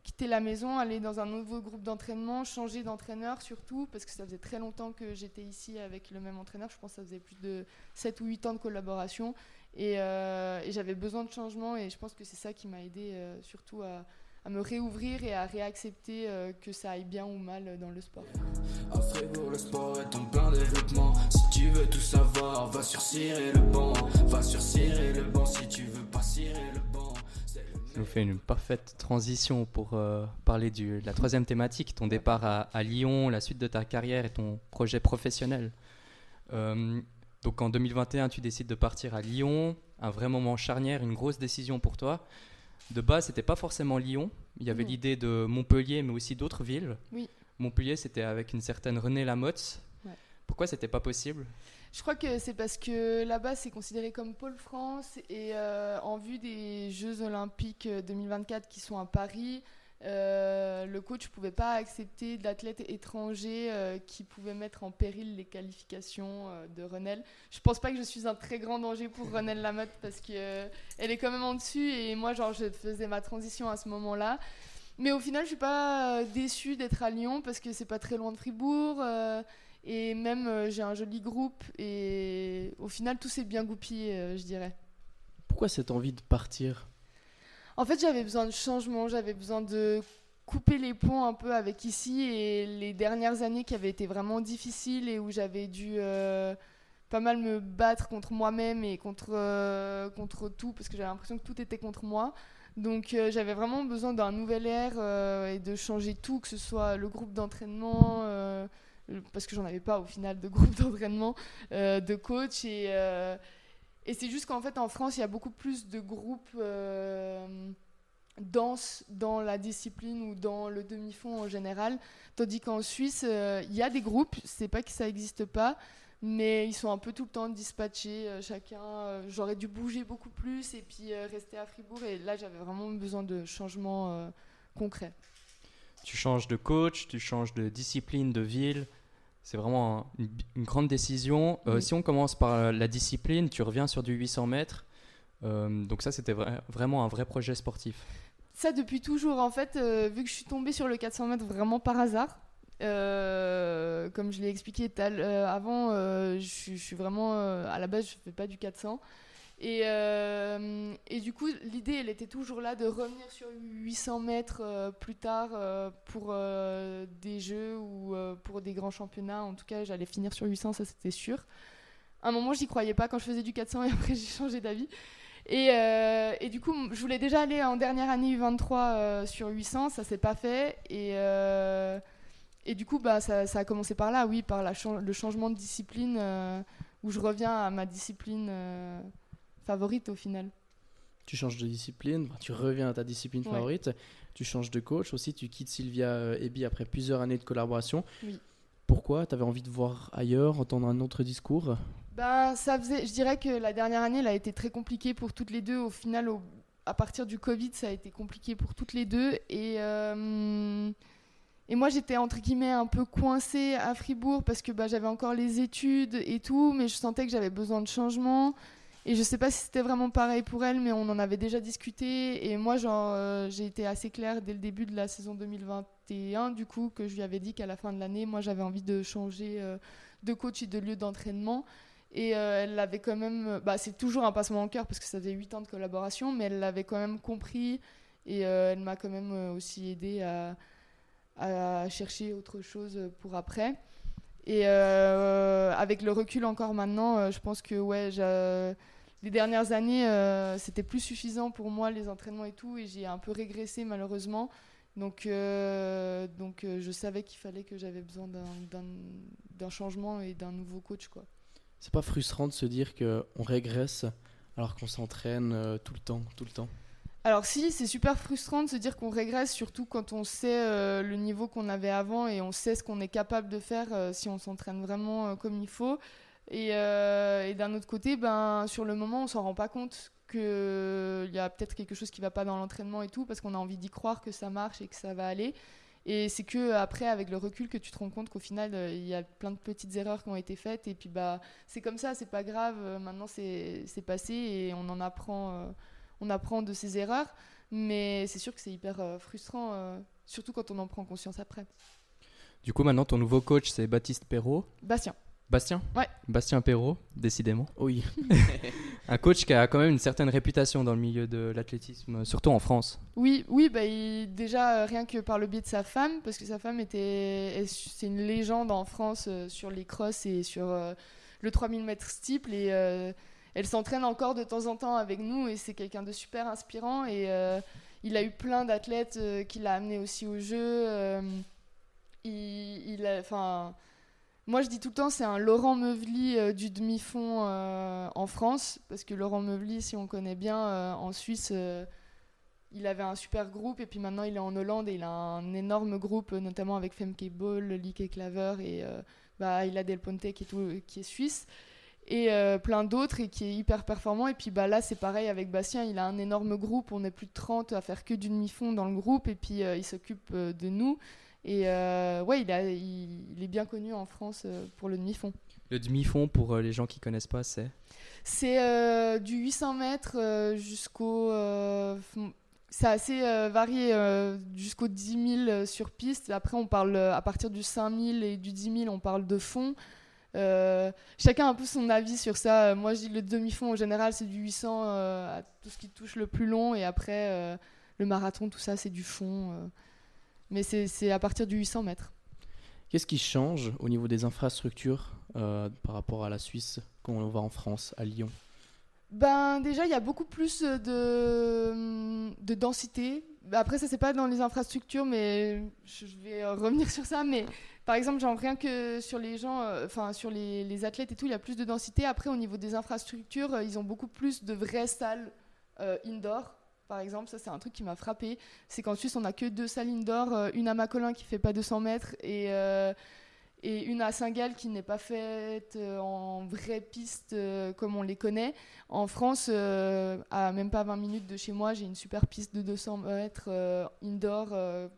quitter la maison, aller dans un nouveau groupe d'entraînement, changer d'entraîneur surtout, parce que ça faisait très longtemps que j'étais ici avec le même entraîneur. Je pense que ça faisait plus de 7 ou 8 ans de collaboration. Et, et j'avais besoin de changement et je pense que c'est ça qui m'a aidé surtout à, me réouvrir et à réaccepter euh, que ça aille bien ou mal dans le sport. À Fribourg, le sport est en plein développement. Si tu veux tout savoir, va sur le banc. Va sur le banc si tu veux pas cirer le banc. Ça nous fait une parfaite transition pour euh, parler de la troisième thématique, ton départ à, à, Lyon, la suite de ta carrière et ton projet professionnel. Euh, donc en 2021, tu décides de partir à Lyon, un vrai moment charnière, une grosse décision pour toi de base, c'était pas forcément Lyon. Il y avait l'idée de Montpellier, mais aussi d'autres villes. Oui. Montpellier, c'était avec une certaine Renée Lamotte. Ouais. Pourquoi c'était pas possible? Je crois que c'est parce que là-bas, c'est considéré comme pôle France et euh, en vue des Jeux Olympiques 2024 qui sont à Paris, euh, le coach ne pouvait pas accepter d'athlètes étrangers euh, qui pouvaient mettre en péril les qualifications euh, de Renel. Je pense pas que je suis un très grand danger pour *laughs* Renel Lamotte parce qu'elle est quand même en dessus et moi genre je faisais ma transition à ce moment-là. Mais au final je suis pas déçue d'être à Lyon parce que c'est pas très loin de Fribourg et même j'ai un joli groupe et au final tout s'est bien goupillé je dirais. Pourquoi cette envie de partir? En fait, j'avais besoin de changement, j'avais besoin de couper les ponts un peu avec ici et les dernières années qui avaient été vraiment difficiles et où j'avais dû euh, pas mal me battre contre moi-même et contre, euh, contre tout parce que j'avais l'impression que tout était contre moi. Donc euh, j'avais vraiment besoin d'un nouvel air et de changer tout, que ce soit le groupe d'entraînement, parce que j'en avais pas au final de groupe *laughs* d'entraînement, de coach et et c'est juste qu'en fait, en France, il y a beaucoup plus de groupes euh, dans la discipline ou dans le demi-fond en général. Tandis qu'en Suisse, euh, il y a des groupes, c'est pas que ça n'existe pas, mais ils sont un peu tout le temps dispatchés. Euh, chacun, j'aurais dû bouger beaucoup plus et puis rester à Fribourg. Et là, j'avais vraiment besoin de changements concrets. Tu changes de coach, tu changes de discipline, de ville. C'est vraiment une, grande décision. Euh, si on commence par la discipline, tu reviens sur du 800 mètres. Euh, donc ça, c'était vraiment un vrai projet sportif. Ça, depuis toujours, en fait, euh, vu que je suis tombée sur le 400 mètres vraiment par hasard, comme je l'ai expliqué avant, je, je, suis vraiment, à la base, je ne fais pas du 400. Et, euh, et, du coup, l'idée, elle était toujours là de revenir sur 800 mètres euh, plus tard euh, pour des jeux ou pour des grands championnats. En tout cas, j'allais finir sur 800, ça c'était sûr. À un moment, j'y croyais pas quand je faisais du 400 et *laughs* après, j'ai changé d'avis. Et, et, du coup, je voulais déjà aller en dernière année U23 sur 800, ça s'est pas fait. Et, et du coup, bah, ça, ça, a commencé par là, oui, par la le changement de discipline où je reviens à ma discipline favorite au final. Tu changes de discipline, tu reviens à ta discipline favorite, tu changes de coach aussi, tu quittes Sylvia euh, Ebi après plusieurs années de collaboration. Oui. Pourquoi? Tu avais envie de voir ailleurs, entendre un autre discours? Bah, ça faisait, Je dirais que la dernière année, elle a été très compliquée pour toutes les deux. Au final, à partir du Covid, ça a été compliqué pour toutes les deux. Et, euh, et moi, j'étais entre guillemets un peu coincée à Fribourg parce que bah, j'avais encore les études et tout, mais je sentais que j'avais besoin de changement. Et je sais pas si c'était vraiment pareil pour elle, mais on en avait déjà discuté. Et moi, euh, j'ai été assez claire dès le début de la saison 2021, du coup, que je lui avais dit qu'à la fin de l'année, moi, j'avais envie de changer euh, de coach et de lieu d'entraînement. Et euh, elle l'avait quand même. Bah, c'est toujours un passement en cœur parce que ça faisait 8 ans de collaboration, mais elle l'avait quand même compris. Et elle m'a quand même aussi aidé à chercher autre chose pour après. Et euh, avec le recul encore maintenant, euh, je pense que ouais, les dernières années, euh, c'était plus suffisant pour moi, les entraînements et tout, et j'ai un peu régressé malheureusement. Donc, donc je savais qu'il fallait que j'avais besoin d'un changement et d'un nouveau coach. C'est pas frustrant de se dire qu'on régresse alors qu'on s'entraîne tout le temps, tout le temps? Alors si, c'est super frustrant de se dire qu'on régresse, surtout quand on sait euh, le niveau qu'on avait avant et on sait ce qu'on est capable de faire euh, si on s'entraîne vraiment euh, comme il faut. Et, d'un autre côté, ben, sur le moment, on s'en rend pas compte qu'il y a peut-être quelque chose qui va pas dans l'entraînement et tout, parce qu'on a envie d'y croire que ça marche et que ça va aller. Et c'est que après, avec le recul, que tu te rends compte qu'au final, il y a plein de petites erreurs qui ont été faites. Et puis bah, c'est comme ça, c'est pas grave. Maintenant, c'est passé et on en apprend on apprend de ses erreurs. Mais c'est sûr que c'est hyper frustrant, surtout quand on en prend conscience après. Du coup, maintenant, ton nouveau coach, c'est Baptiste Perrault. Bastien. Bastien Ouais. Bastien Perrault, décidément. Oui. *laughs* un coach qui a quand même une certaine réputation dans le milieu de l'athlétisme, surtout en France. Oui, oui bah, déjà euh, rien que par le biais de sa femme, parce que sa femme était, c'est une légende en France euh, sur les crosses et sur euh, le 3000 mètres steeple et elle s'entraîne encore de temps en temps avec nous et c'est quelqu'un de super inspirant et il a eu plein d'athlètes qu'il a amené aussi au jeu. il, il a, enfin moi, je dis tout le temps, c'est un Laurent Meuvely euh, du demi-fond euh, en France, parce que Laurent Meuvely, si on connaît bien, euh, en Suisse, il avait un super groupe, et puis maintenant il est en Hollande et il a un énorme groupe, notamment avec Femke Ball, Lique Claver, et bah, il a Del Ponte qui est, qui est suisse, et plein d'autres, et qui est hyper performant. Et puis bah, là, c'est pareil avec Bastien, il a un énorme groupe, on est plus de 30 à faire que du demi-fond dans le groupe, et puis il s'occupe de nous. Et euh, ouais, il, a, il, est bien connu en France euh, pour le demi-fond. Le demi-fond, pour euh, les gens qui connaissent pas, c'est? C'est du 800 mètres jusqu'au. c'est assez varié, jusqu'au 10 000 sur piste. Après, on parle à partir du 5 000 et du 10 000, on parle de fond. Chacun a un peu son avis sur ça. Moi, je dis le demi-fond en général, c'est du 800 à tout ce qui touche le plus long. Et après, le marathon, tout ça, c'est du fond. Mais c'est à partir du 800 mètres. Qu'est-ce qui change au niveau des infrastructures euh, par rapport à la Suisse quand on va en France, à Lyon? Ben déjà, il y a beaucoup plus de, de densité. Après, ça c'est pas dans les infrastructures, mais je vais revenir sur ça. Mais par exemple, rien que sur les gens, euh, enfin sur les, athlètes et tout, il y a plus de densité. Après, au niveau des infrastructures, euh, ils ont beaucoup plus de vraies salles indoor par exemple. Ça, c'est un truc qui m'a frappé. C'est qu'en Suisse, on n'a que deux salles indoor, euh, une à Macolin qui fait pas 200 mètres et, euh, et une à Saint-Gall qui n'est pas faite euh, en vraie piste comme on les connaît. En France, à même pas 20 minutes de chez moi, j'ai une super piste de 200 mètres indoor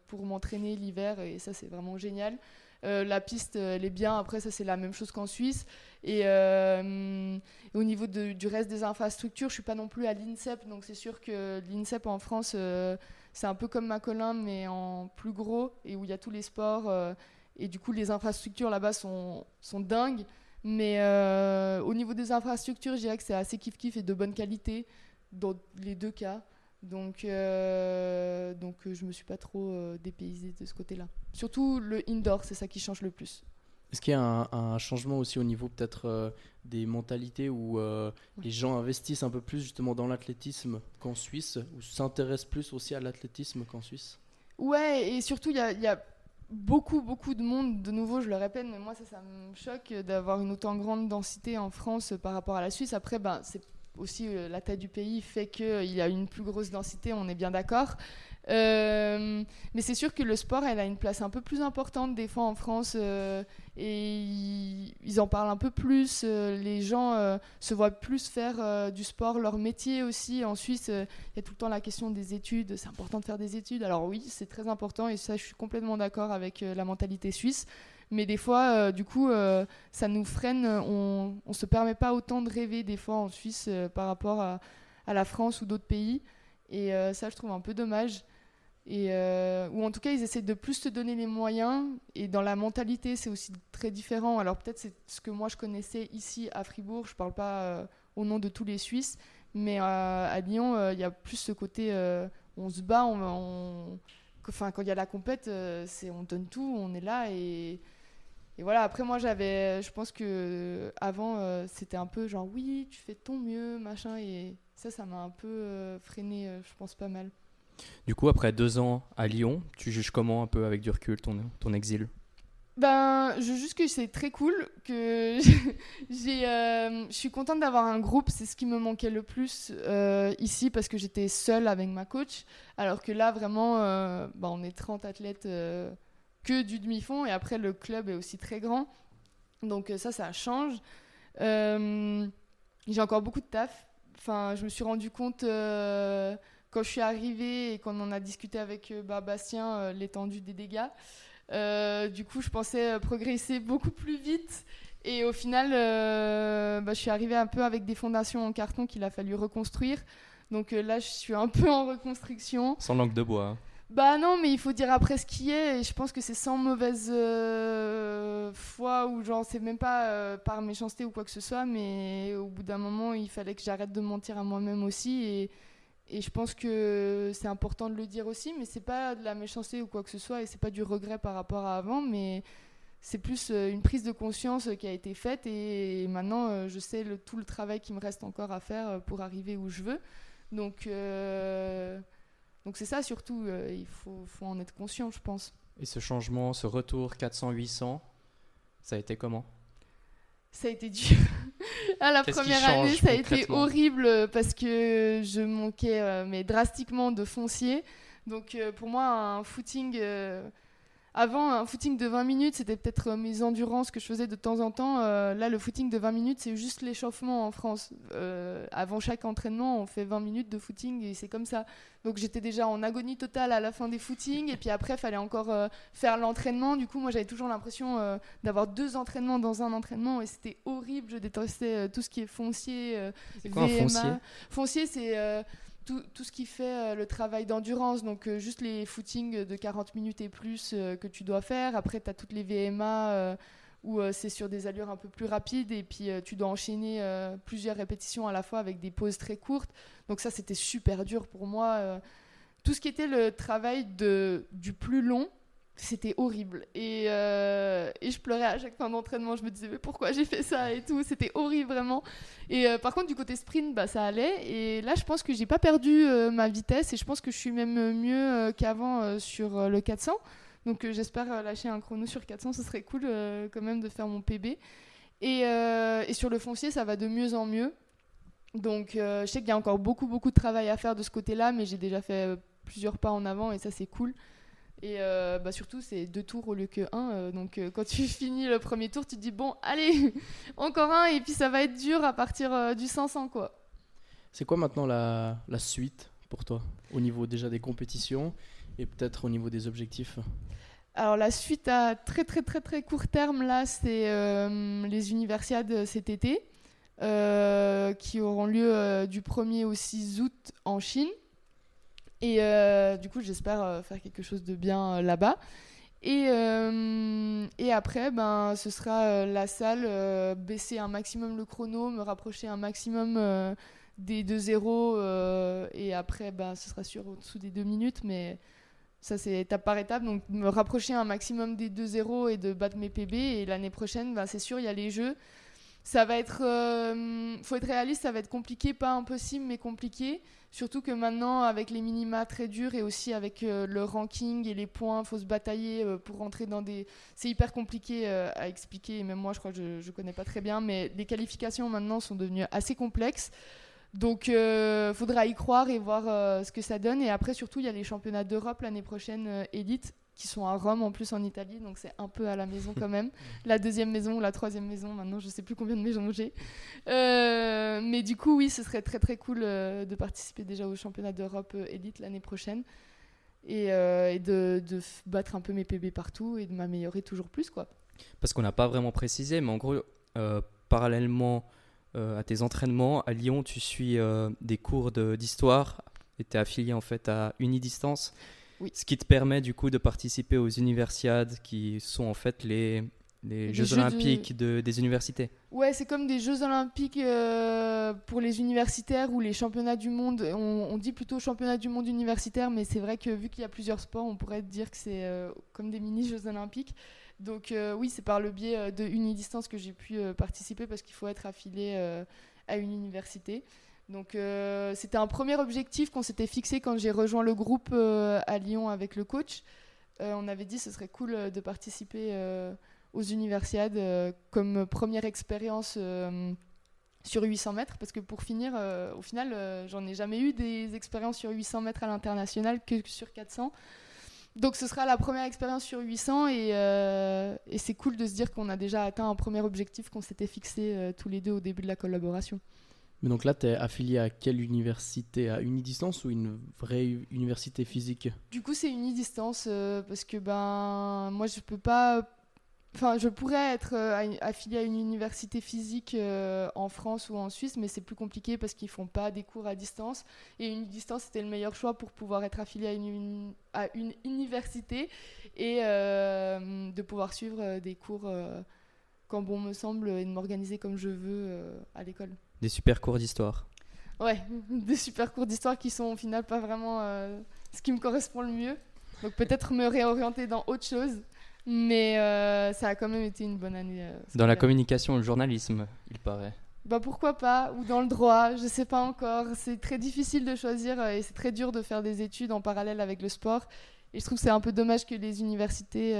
pour m'entraîner l'hiver et ça, c'est vraiment génial. La piste, elle est bien. Après, ça, c'est la même chose qu'en Suisse. Et euh, au niveau du reste des infrastructures, je suis pas non plus à l'INSEP, donc c'est sûr que l'INSEP en France, euh, c'est un peu comme Macolin, mais en plus gros, et où il y a tous les sports. Euh, et du coup, les infrastructures là-bas sont, sont dingues. Mais au niveau des infrastructures, je dirais que c'est assez kiff-kiff et de bonne qualité dans les deux cas. Donc, euh, donc je me suis pas trop dépaysée de ce côté-là. Surtout le indoor, c'est ça qui change le plus. Est-ce qu'il y a un, changement aussi au niveau peut-être euh, des mentalités où euh, les gens investissent un peu plus justement dans l'athlétisme qu'en Suisse, ou s'intéressent plus aussi à l'athlétisme qu'en Suisse? Ouais, et surtout il y a, beaucoup, beaucoup de monde, de nouveau je le répète, mais moi ça, ça me choque d'avoir une autant grande densité en France par rapport à la Suisse. Après, ben, c'est aussi euh, la taille du pays fait qu'il y a une plus grosse densité, on est bien d'accord. Euh, mais c'est sûr que le sport, elle a une place un peu plus importante des fois en France euh, et ils, en parlent un peu plus. Euh, les gens se voient plus faire du sport leur métier aussi. En Suisse, il y a tout le temps la question des études. C'est important de faire des études. Alors oui, c'est très important et ça, je suis complètement d'accord avec la mentalité suisse. Mais des fois, du coup, ça nous freine. On ne se permet pas autant de rêver des fois en Suisse par rapport à, à la France ou d'autres pays. Et ça, je trouve un peu dommage. Euh, ou en tout cas, ils essaient de plus te donner les moyens. Et dans la mentalité, c'est aussi très différent. Alors peut-être c'est ce que moi je connaissais ici à Fribourg. Je parle pas euh, au nom de tous les Suisses, mais euh, à Lyon, il y a plus ce côté on se bat, enfin quand il y a la compète, on donne tout, on est là et et voilà, après moi j'avais, je pense que avant c'était un peu genre oui, tu fais ton mieux, machin, et ça, ça m'a un peu freiné, je pense pas mal. Du coup, après deux ans à Lyon, tu juges comment un peu avec du recul ton, ton exil? Ben, je juge que c'est très cool, que *laughs* j'ai, euh, je suis contente d'avoir un groupe, c'est ce qui me manquait le plus euh, ici parce que j'étais seule avec ma coach, alors que là vraiment, euh, ben, on est 30 athlètes que du demi-fond et après le club est aussi très grand, donc ça, ça change. j'ai encore beaucoup de taf, enfin, je me suis rendu compte quand je suis arrivée et qu'on en a discuté avec euh, bah, Bastien, euh, l'étendue des dégâts, euh, du coup, je pensais progresser beaucoup plus vite. Et au final, bah, je suis arrivée un peu avec des fondations en carton qu'il a fallu reconstruire. Donc là, je suis un peu en reconstruction. Sans langue de bois. Hein. Bah non, mais il faut dire après ce qui est. Et je pense que c'est sans mauvaise euh, foi ou genre c'est même pas euh, par méchanceté ou quoi que ce soit. Mais au bout d'un moment, il fallait que j'arrête de mentir à moi-même aussi. Et, et je pense que c'est important de le dire aussi. Mais c'est pas de la méchanceté ou quoi que ce soit. Et c'est pas du regret par rapport à avant. Mais c'est plus euh, une prise de conscience qui a été faite. Et, maintenant, je sais le, tout le travail qui me reste encore à faire pour arriver où je veux. Donc. Donc c'est ça surtout, euh, il faut, faut, en être conscient, je pense. Et ce changement, ce retour 400-800, ça a été comment? Ça a été dur. À la première année, ça a été horrible parce que je manquais euh, mais drastiquement de foncier. Donc euh, pour moi, un footing avant, un footing de 20 minutes, c'était peut-être euh, mes endurances que je faisais de temps en temps. Euh, là, le footing de 20 minutes, c'est juste l'échauffement en France. Euh, avant chaque entraînement, on fait 20 minutes de footing et c'est comme ça. Donc j'étais déjà en agonie totale à la fin des footings. Et puis après, il fallait encore faire l'entraînement. Du coup, moi, j'avais toujours l'impression d'avoir deux entraînements dans un entraînement et c'était horrible. Je détestais tout ce qui est foncier. c'est quoi un foncier? Foncier, c'est tout, tout, ce qui fait euh, le travail d'endurance, donc euh, juste les footings de 40 minutes et plus euh, que tu dois faire. Après, tu as toutes les VMA où c'est sur des allures un peu plus rapides et puis tu dois enchaîner plusieurs répétitions à la fois avec des pauses très courtes. Donc ça, c'était super dur pour moi. tout ce qui était le travail de, du plus long, c'était horrible. Et, euh, et, je pleurais à chaque fin d'entraînement. Je me disais, mais pourquoi j'ai fait ça et tout. C'était horrible, vraiment. Et euh, par contre, du côté sprint, bah, ça allait. Et là, je pense que j'ai pas perdu euh, ma vitesse. Et je pense que je suis même mieux qu'avant sur le 400. Donc, j'espère lâcher un chrono sur 400. Ce serait cool quand même de faire mon PB. Et, et, sur le foncier, ça va de mieux en mieux. Donc, je sais qu'il y a encore beaucoup, beaucoup de travail à faire de ce côté-là. Mais j'ai déjà fait plusieurs pas en avant. Et ça, c'est cool. Et euh, bah surtout, c'est deux tours au lieu que un. Euh, donc, euh, quand tu *laughs* finis le premier tour, tu te dis bon, allez, *laughs* encore un, et puis ça va être dur à partir du 500, quoi. C'est quoi maintenant la, la, suite pour toi, au niveau déjà des compétitions et peut-être au niveau des objectifs? Alors la suite à très très très très court terme là, c'est les universiades cet été qui auront lieu du 1er au 6 août en Chine. Et euh, du coup, j'espère euh, faire quelque chose de bien euh, là-bas. Et, et, après, ben, ce sera la salle, baisser un maximum le chrono, me rapprocher un maximum des 2-0. et après, ben, ce sera sûr au-dessous des 2 minutes. Mais ça, c'est étape par étape. Donc, me rapprocher un maximum des 2-0 et de battre mes PB. Et l'année prochaine, ben, c'est sûr, il y a les jeux. Ça va être. faut être réaliste, ça va être compliqué, pas impossible, mais compliqué. Surtout que maintenant, avec les minima très durs et aussi avec euh, le ranking et les points, il faut se batailler euh, pour rentrer dans des. C'est hyper compliqué euh, à expliquer, et même moi, je crois que je ne connais pas très bien, mais les qualifications maintenant sont devenues assez complexes. Donc, il faudra y croire et voir ce que ça donne. Et après, surtout, il y a les championnats d'Europe l'année prochaine, élite, qui sont à Rome en plus en Italie, donc c'est un peu à la maison quand même. *laughs* la deuxième maison ou la troisième maison, maintenant je sais plus combien de maisons j'ai. Euh, mais du coup, oui, ce serait très très cool euh, de participer déjà au championnat d'Europe euh, élite l'année prochaine et, et de, de, battre un peu mes PB partout et de m'améliorer toujours plus quoi. Parce qu'on n'a pas vraiment précisé, mais en gros, parallèlement à tes entraînements à Lyon, tu suis des cours d'histoire et tu es affilié en fait à Unidistance. Ce qui te permet du coup de participer aux universiades qui sont en fait les, les, Jeux, olympiques de... des universités. Ouais, c'est comme des Jeux olympiques euh, pour les universitaires ou les championnats du monde. On, dit plutôt championnat du monde universitaire, mais c'est vrai que vu qu'il y a plusieurs sports, on pourrait dire que c'est euh, comme des mini-Jeux olympiques. Donc euh, oui, c'est par le biais de Unidistance que j'ai pu participer parce qu'il faut être affilié à une université. Donc euh, c'était un premier objectif qu'on s'était fixé quand j'ai rejoint le groupe euh, à Lyon avec le coach. Euh, on avait dit que ce serait cool de participer aux universiades comme première expérience sur 800 mètres parce que pour finir, au final, j'en ai jamais eu des expériences sur 800 mètres à l'international que sur 400. Donc ce sera la première expérience sur 800 et, et c'est cool de se dire qu'on a déjà atteint un premier objectif qu'on s'était fixé tous les deux au début de la collaboration. Mais donc là, tu es affilié à quelle université? À Unidistance ou une vraie université physique? Du coup, c'est Unidistance euh, parce que ben moi, je peux pas enfin, je pourrais être euh, affilié à une université physique euh, en France ou en Suisse, mais c'est plus compliqué parce qu'ils font pas des cours à distance. Et une distance, c'était le meilleur choix pour pouvoir être affilié à une, à une université et de pouvoir suivre des cours quand bon me semble et de m'organiser comme je veux à l'école. Des super cours d'histoire. Ouais, *laughs* des super cours d'histoire qui sont au final pas vraiment ce qui me correspond le mieux. Donc peut-être me réorienter dans autre chose. Mais euh, ça a quand même été une bonne année. Euh, dans la communication, le journalisme, il paraît. Bah pourquoi pas Ou dans le droit, je sais pas encore. C'est très difficile de choisir euh, et c'est très dur de faire des études en parallèle avec le sport. Et je trouve que c'est un peu dommage que les universités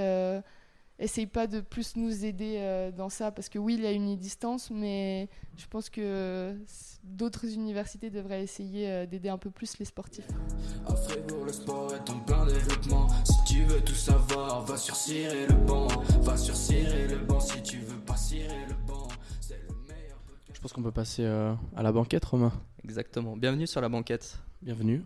essaye pas de plus nous aider euh, dans ça parce que oui il y a une distance mais je pense que d'autres universités devraient essayer euh, d'aider un peu plus les sportifs. À Fribourg le sport est en plein développement. Si tu veux tout savoir va sur cirer le banc. Va sur cirer le banc si tu veux pas cirer le banc. C'est le meilleur je pense qu'on peut passer euh, à la banquette Romain. Exactement. Bienvenue sur la banquette. Bienvenue.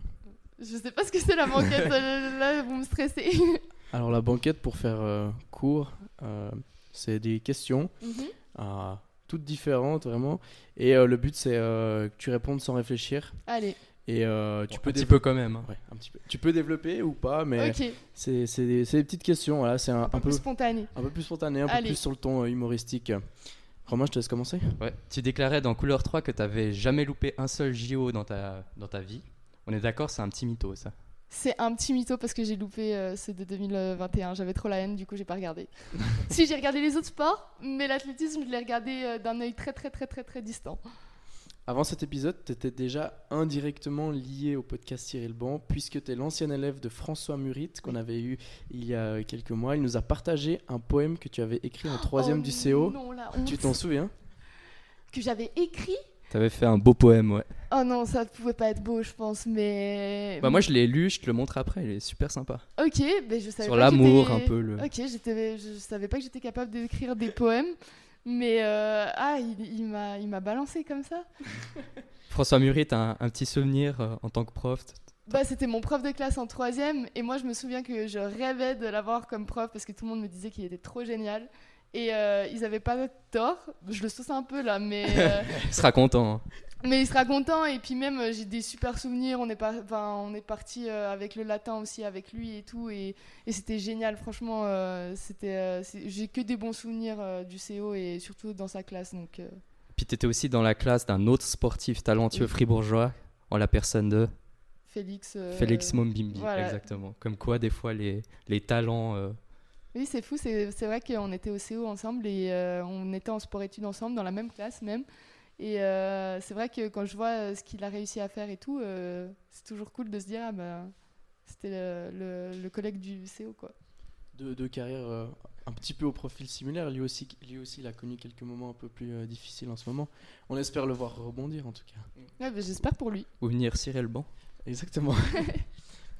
Je sais pas ce que c'est la banquette *laughs* là vous me stressez *laughs* alors la banquette, pour faire euh, court, euh, c'est des questions, mhm. euh, toutes différentes vraiment. Et le but c'est que tu répondes sans réfléchir. Allez. Et tu peux un petit peu quand même. Hein. un petit peu. Tu peux développer ou pas, mais c'est des, des, petites questions. Voilà, c'est un, peu, plus spontané. Un peu plus spontané, un peu plus sur le ton humoristique. Romain, je te laisse commencer. Ouais. Tu déclarais dans Couleur 3 que tu n'avais jamais loupé un seul JO dans ta, dans ta vie. On est d'accord, c'est un petit mytho ça. C'est un petit mytho parce que j'ai loupé euh, ceux de 2021. J'avais trop la haine, du coup j'ai pas regardé. *laughs* si j'ai regardé les autres sports, mais l'athlétisme je l'ai regardé euh, d'un œil très très très très très distant. Avant cet épisode, tu étais déjà indirectement lié au podcast Cyril Ban, puisque tu es l'ancien élève de François Murit, qu'on avait eu il y a quelques mois. Il nous a partagé un poème que tu avais écrit en troisième oh du CO. Non, tu t'en souviens? Que j'avais écrit T'avais fait un beau poème, ouais. Oh non, ça pouvait pas être beau, je pense, mais. Bah moi je l'ai lu, je te le montre après, il est super sympa. Ok, mais je savais Sur l'amour un peu le. Ok, je savais pas que j'étais capable d'écrire des poèmes, mais euh, ah, il, m'a, il m'a balancé comme ça. *laughs* François Murit, t'as un, petit souvenir euh, en tant que prof? Bah, c'était mon prof de classe en troisième et moi je me souviens que je rêvais de l'avoir comme prof parce que tout le monde me disait qu'il était trop génial et euh, ils avaient pas tort. Je le sauce un peu là, mais. *laughs* Euh, il sera content. Hein. Mais il sera content. Et puis même, euh, j'ai des super souvenirs. On est, on est parti avec le latin aussi, avec lui et tout. Et, et c'était génial. Franchement, c'était, j'ai que des bons souvenirs du CO et surtout dans sa classe. Donc, Puis tu étais aussi dans la classe d'un autre sportif talentueux fribourgeois, en la personne de. Félix. Félix Mombimbi, exactement. Comme quoi, des fois, les, les talents oui, c'est fou. C'est vrai qu'on était au CO ensemble et euh, on était en sport-études ensemble, dans la même classe même. Et euh, c'est vrai que quand je vois euh, ce qu'il a réussi à faire et tout, c'est toujours cool de se dire, ah bah, c'était le, collègue du CO. Quoi. De, de carrière un petit peu au profil similaire, lui aussi, lui aussi il a connu quelques moments un peu plus difficiles en ce moment. On espère le voir rebondir en tout cas. Ouais, bah, J'espère pour lui. Ou venir cirer le banc. Exactement. *laughs*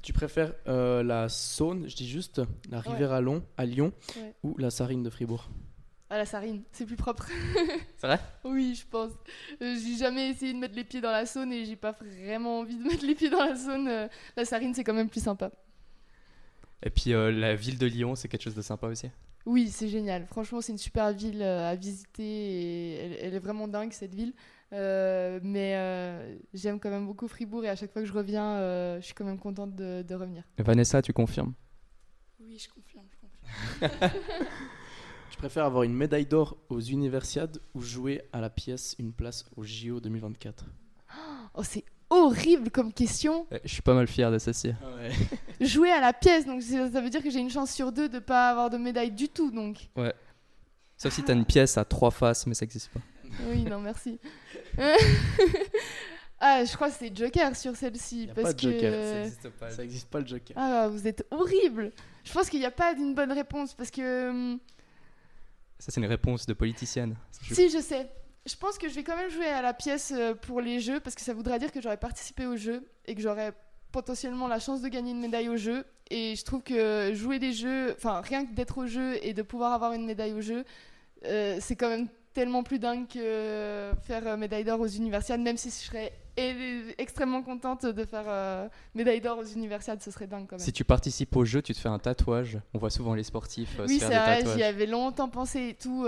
Tu préfères euh, la Saône, je dis juste, la rivière à, Lyon, à Lyon ou la Sarine de Fribourg? Ah, la Sarine, c'est plus propre. *laughs* c'est vrai? Oui, je pense. Euh, j'ai jamais essayé de mettre les pieds dans la Saône et j'ai pas vraiment envie de *laughs* mettre les pieds dans la Saône. Euh, la Sarine, c'est quand même plus sympa. Et puis la ville de Lyon, c'est quelque chose de sympa aussi? Oui, c'est génial. Franchement, c'est une super ville à visiter et elle, est vraiment dingue cette ville. Euh, mais euh, j'aime quand même beaucoup Fribourg et à chaque fois que je reviens, euh, je suis quand même contente de, revenir. Vanessa, tu confirmes? Oui, je confirme. Je confirme. *laughs* tu préfères avoir une médaille d'or aux Universiades ou jouer à la pièce une place au JO 2024 Oh, c'est horrible comme question. Je suis pas mal fier de ceci. Ah *laughs* jouer à la pièce, donc ça veut dire que j'ai une chance sur deux de pas avoir de médaille du tout, donc. Ouais. Sauf si tu as une pièce à trois faces, mais ça n'existe pas. Oui, non, merci. *laughs* ah, je crois que c'est Joker sur celle-ci. Parce pas de que... Joker, ça n'existe pas. Ça existe pas le Joker. Ah, vous êtes horrible. Je pense qu'il n'y a pas d'une bonne réponse parce que. Hum, ça, c'est une réponse de politicienne. Si, je sais. Je pense que je vais quand même jouer à la pièce euh, pour les jeux parce que ça voudra dire que j'aurais participé au jeu et que j'aurais potentiellement la chance de gagner une médaille au jeu. Et je trouve que jouer des jeux, enfin rien que d'être au jeu et de pouvoir avoir une médaille au jeu, euh, c'est quand même tellement plus dingue que faire euh, médaille d'or aux universiades, même si je serais extrêmement contente de faire euh, médaille d'or aux universiades, ce serait dingue quand même. Si tu participes au jeu, tu te fais un tatouage. On voit souvent les sportifs euh, oui, se faire c'est des vrai, tatouages. j'y avais longtemps pensé et tout.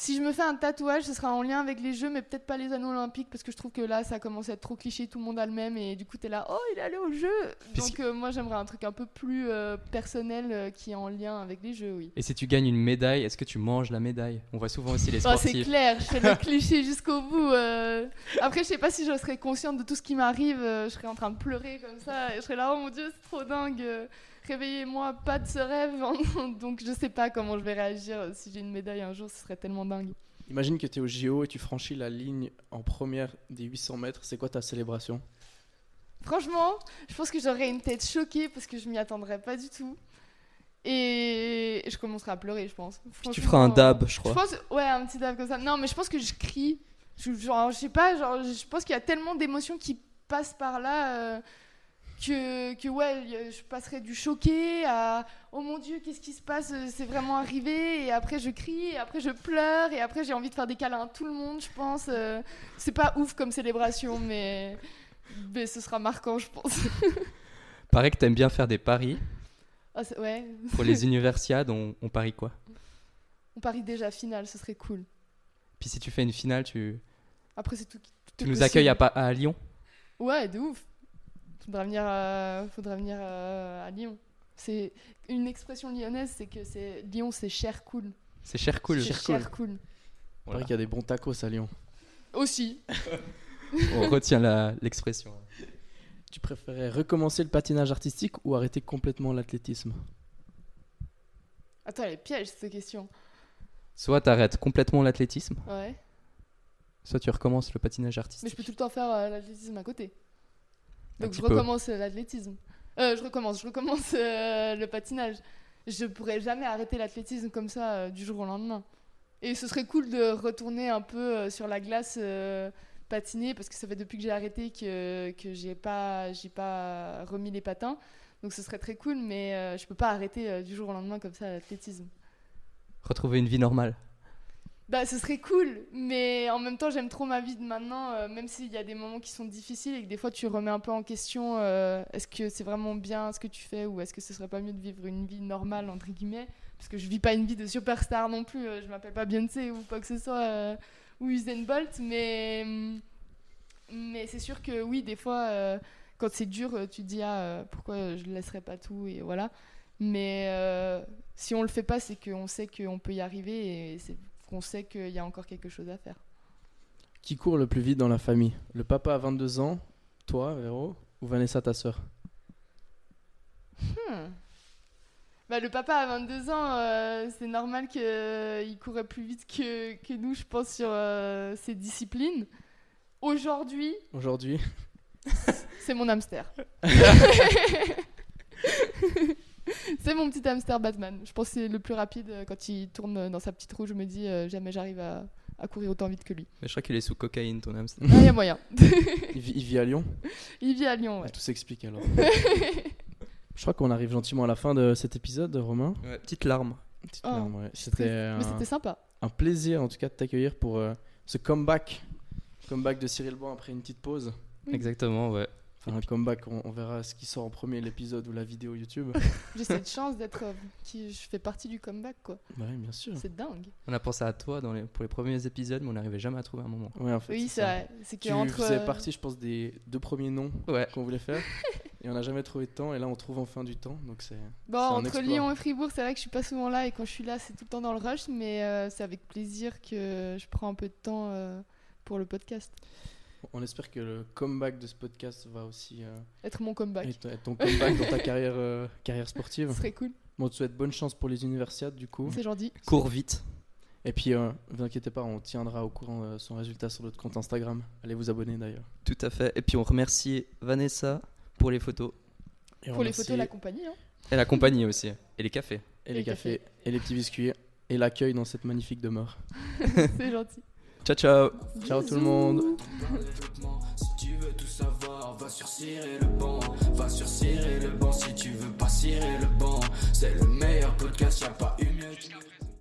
Si je me fais un tatouage, ce sera en lien avec les Jeux, mais peut-être pas les anneaux olympiques, parce que je trouve que là, ça commence à être trop cliché, tout le monde a le même, et du coup, t'es là, oh, il est allé aux Jeux Donc, euh, moi, j'aimerais un truc un peu plus euh, personnel euh, qui est en lien avec les Jeux, oui. Et si tu gagnes une médaille, est-ce que tu manges la médaille? On voit souvent aussi les Oh, c'est sportifs. clair, je fais le *laughs* cliché jusqu'au bout. euh. Après, je sais pas si je serais consciente de tout ce qui m'arrive. je serais en train de pleurer comme ça. Et je serais là, oh mon dieu, c'est trop dingue. Réveillez-moi, pas de ce rêve. *laughs* Donc, je sais pas comment je vais réagir. Si j'ai une médaille un jour, ce serait tellement dingue. Imagine que tu es au JO et tu franchis la ligne en première des 800 mètres. C'est quoi ta célébration? Franchement, je pense que j'aurais une tête choquée parce que je m'y attendrais pas du tout. Et je commencerai à pleurer, je pense. Tu feras un dab, je Je crois. pense, ouais, un petit dab comme ça. Non, mais je pense que je crie. Je, genre, je sais pas, genre, je pense qu'il y a tellement d'émotions qui passent par là euh, que, que, ouais, a- je passerai du choqué à oh mon dieu, qu'est-ce qui se passe euh, C'est vraiment arrivé. Et après, je crie, et après, je pleure, et après, j'ai envie de faire des câlins à tout le monde, je pense. euh. c'est pas ouf comme célébration, mais, mais ce sera marquant, je pense. *laughs* Paraît que t'aimes bien faire des paris. Ah, ouais, Pour les *laughs* universiades, on, on parie quoi? On parie déjà finale, ce serait cool. Puis si tu fais une finale, tu, Après, c'est tout. tout tu nous accueilles à, à Lyon? Ouais, de ouf. Faudra venir, euh, faudra venir euh, à Lyon. C'est une expression lyonnaise, c'est que c'est Lyon, c'est cher cool. C'est cher cool. C'est cher cool. Il Voilà. qu'il y a des bons tacos à Lyon. Aussi. *laughs* On retient la- l'expression. Tu préférais recommencer le patinage artistique ou arrêter complètement l'athlétisme? Attends, elle est piège cette question. Soit t'arrêtes complètement l'athlétisme, Ouais. soit tu recommences le patinage Mais artistique. je peux tout le temps faire euh, l'athlétisme à côté. Donc je recommence euh, l'athlétisme. Euh, je recommence, je recommence euh, le patinage. Je pourrais jamais arrêter l'athlétisme comme ça euh, du jour au lendemain. Et ce serait cool de retourner un peu euh, sur la glace euh, patiner parce que ça fait depuis que j'ai arrêté que que j'ai pas j'ai pas remis les patins. Donc ce serait très cool, mais euh, je peux pas arrêter euh, du jour au lendemain comme ça l'athlétisme. Retrouver une vie normale. Bah, ce serait cool, mais en même temps, j'aime trop ma vie de maintenant, euh, même s'il y a des moments qui sont difficiles et que des fois tu remets un peu en question euh, est-ce que c'est vraiment bien ce que tu fais ou est-ce que ce serait pas mieux de vivre une vie normale, entre guillemets? Parce que je vis pas une vie de superstar non plus, euh, je m'appelle pas Beyoncé ou quoi que ce soit, euh, ou Usain Bolt, mais, mais c'est sûr que oui, des fois, euh, quand c'est dur, tu te dis ah, pourquoi je laisserai pas tout et voilà. Mais si on le fait pas, c'est qu'on sait qu'on peut y arriver et c'est qu'on sait qu'il y a encore quelque chose à faire. Qui court le plus vite dans la famille? Le papa à 22 ans, toi, Véro, ou Vanessa, ta sœur? Hmm. Bah, le papa à 22 ans, euh, c'est normal qu'il courait plus vite que, que nous, je pense, sur euh, ses disciplines. Aujourd'hui, Aujourd'hui *laughs* c'est mon hamster. *laughs* *laughs* c'est mon petit hamster Batman. Je pense que c'est le plus rapide euh, quand il tourne dans sa petite roue. Je me dis euh, jamais j'arrive à, à courir autant vite que lui. Mais je crois qu'il est sous cocaïne, ton hamster. Ah, Il y a moyen. *laughs* il vit, il vit à Lyon *laughs* Il vit à Lyon, ouais. Tout s'explique alors. Je crois qu'on arrive gentiment à la fin de cet épisode, Romain. Ouais, petite larme. Petite Oh, larme, ouais. C'était triste. Mais un, c'était sympa. un plaisir en tout cas de t'accueillir pour euh, ce comeback. Comeback de Cyril Bon après une petite pause. Oui. Exactement, ouais. Enfin, un comeback, on, on verra ce qui sort en premier, l'épisode ou la vidéo YouTube. *laughs* J'ai cette chance d'être. euh, qui, je fais partie du comeback, quoi. ouais, bien sûr. C'est dingue. On a pensé à toi dans les, pour les premiers épisodes, mais on n'arrivait jamais à trouver un moment. Ouais, en fait, Oui, c'est vrai. C'est que Tu entre. faisais euh, partie, je pense, des deux premiers noms Ouais. qu'on voulait faire. *laughs* et on n'a jamais trouvé de temps. Et là, on trouve enfin du temps. Donc c'est. Bon, entre exploit. Lyon et Fribourg, c'est vrai que je suis pas souvent là et quand je suis là, c'est tout le temps dans le rush, mais euh, c'est avec plaisir que je prends un peu de temps euh, pour le podcast. On espère que le comeback de ce podcast va aussi euh, Être mon comeback. être, être ton comeback dans ta *laughs* carrière, euh, carrière Ce sportive. serait cool. Bon, on te souhaite bonne chance pour les universiades du coup. C'est gentil. Cours vite. Et puis, euh, ne vous inquiétez pas, on tiendra au courant euh, son résultat sur notre compte Instagram. Allez vous abonner d'ailleurs. Tout à fait. Et puis on remercie Vanessa pour les photos. Et Pour les photos, la compagnie. hein. Et la compagnie aussi. Et les cafés. Et les les cafés, cafés. et les petits biscuits, et l'accueil dans cette magnifique demeure. *laughs* c'est gentil. Ciao, ciao. Ciao tout le monde Si tu veux tout savoir, va sur Cirer le banc. Va sur Cirer le banc si tu veux pas cirer le banc. C'est le meilleur podcast, y a pas une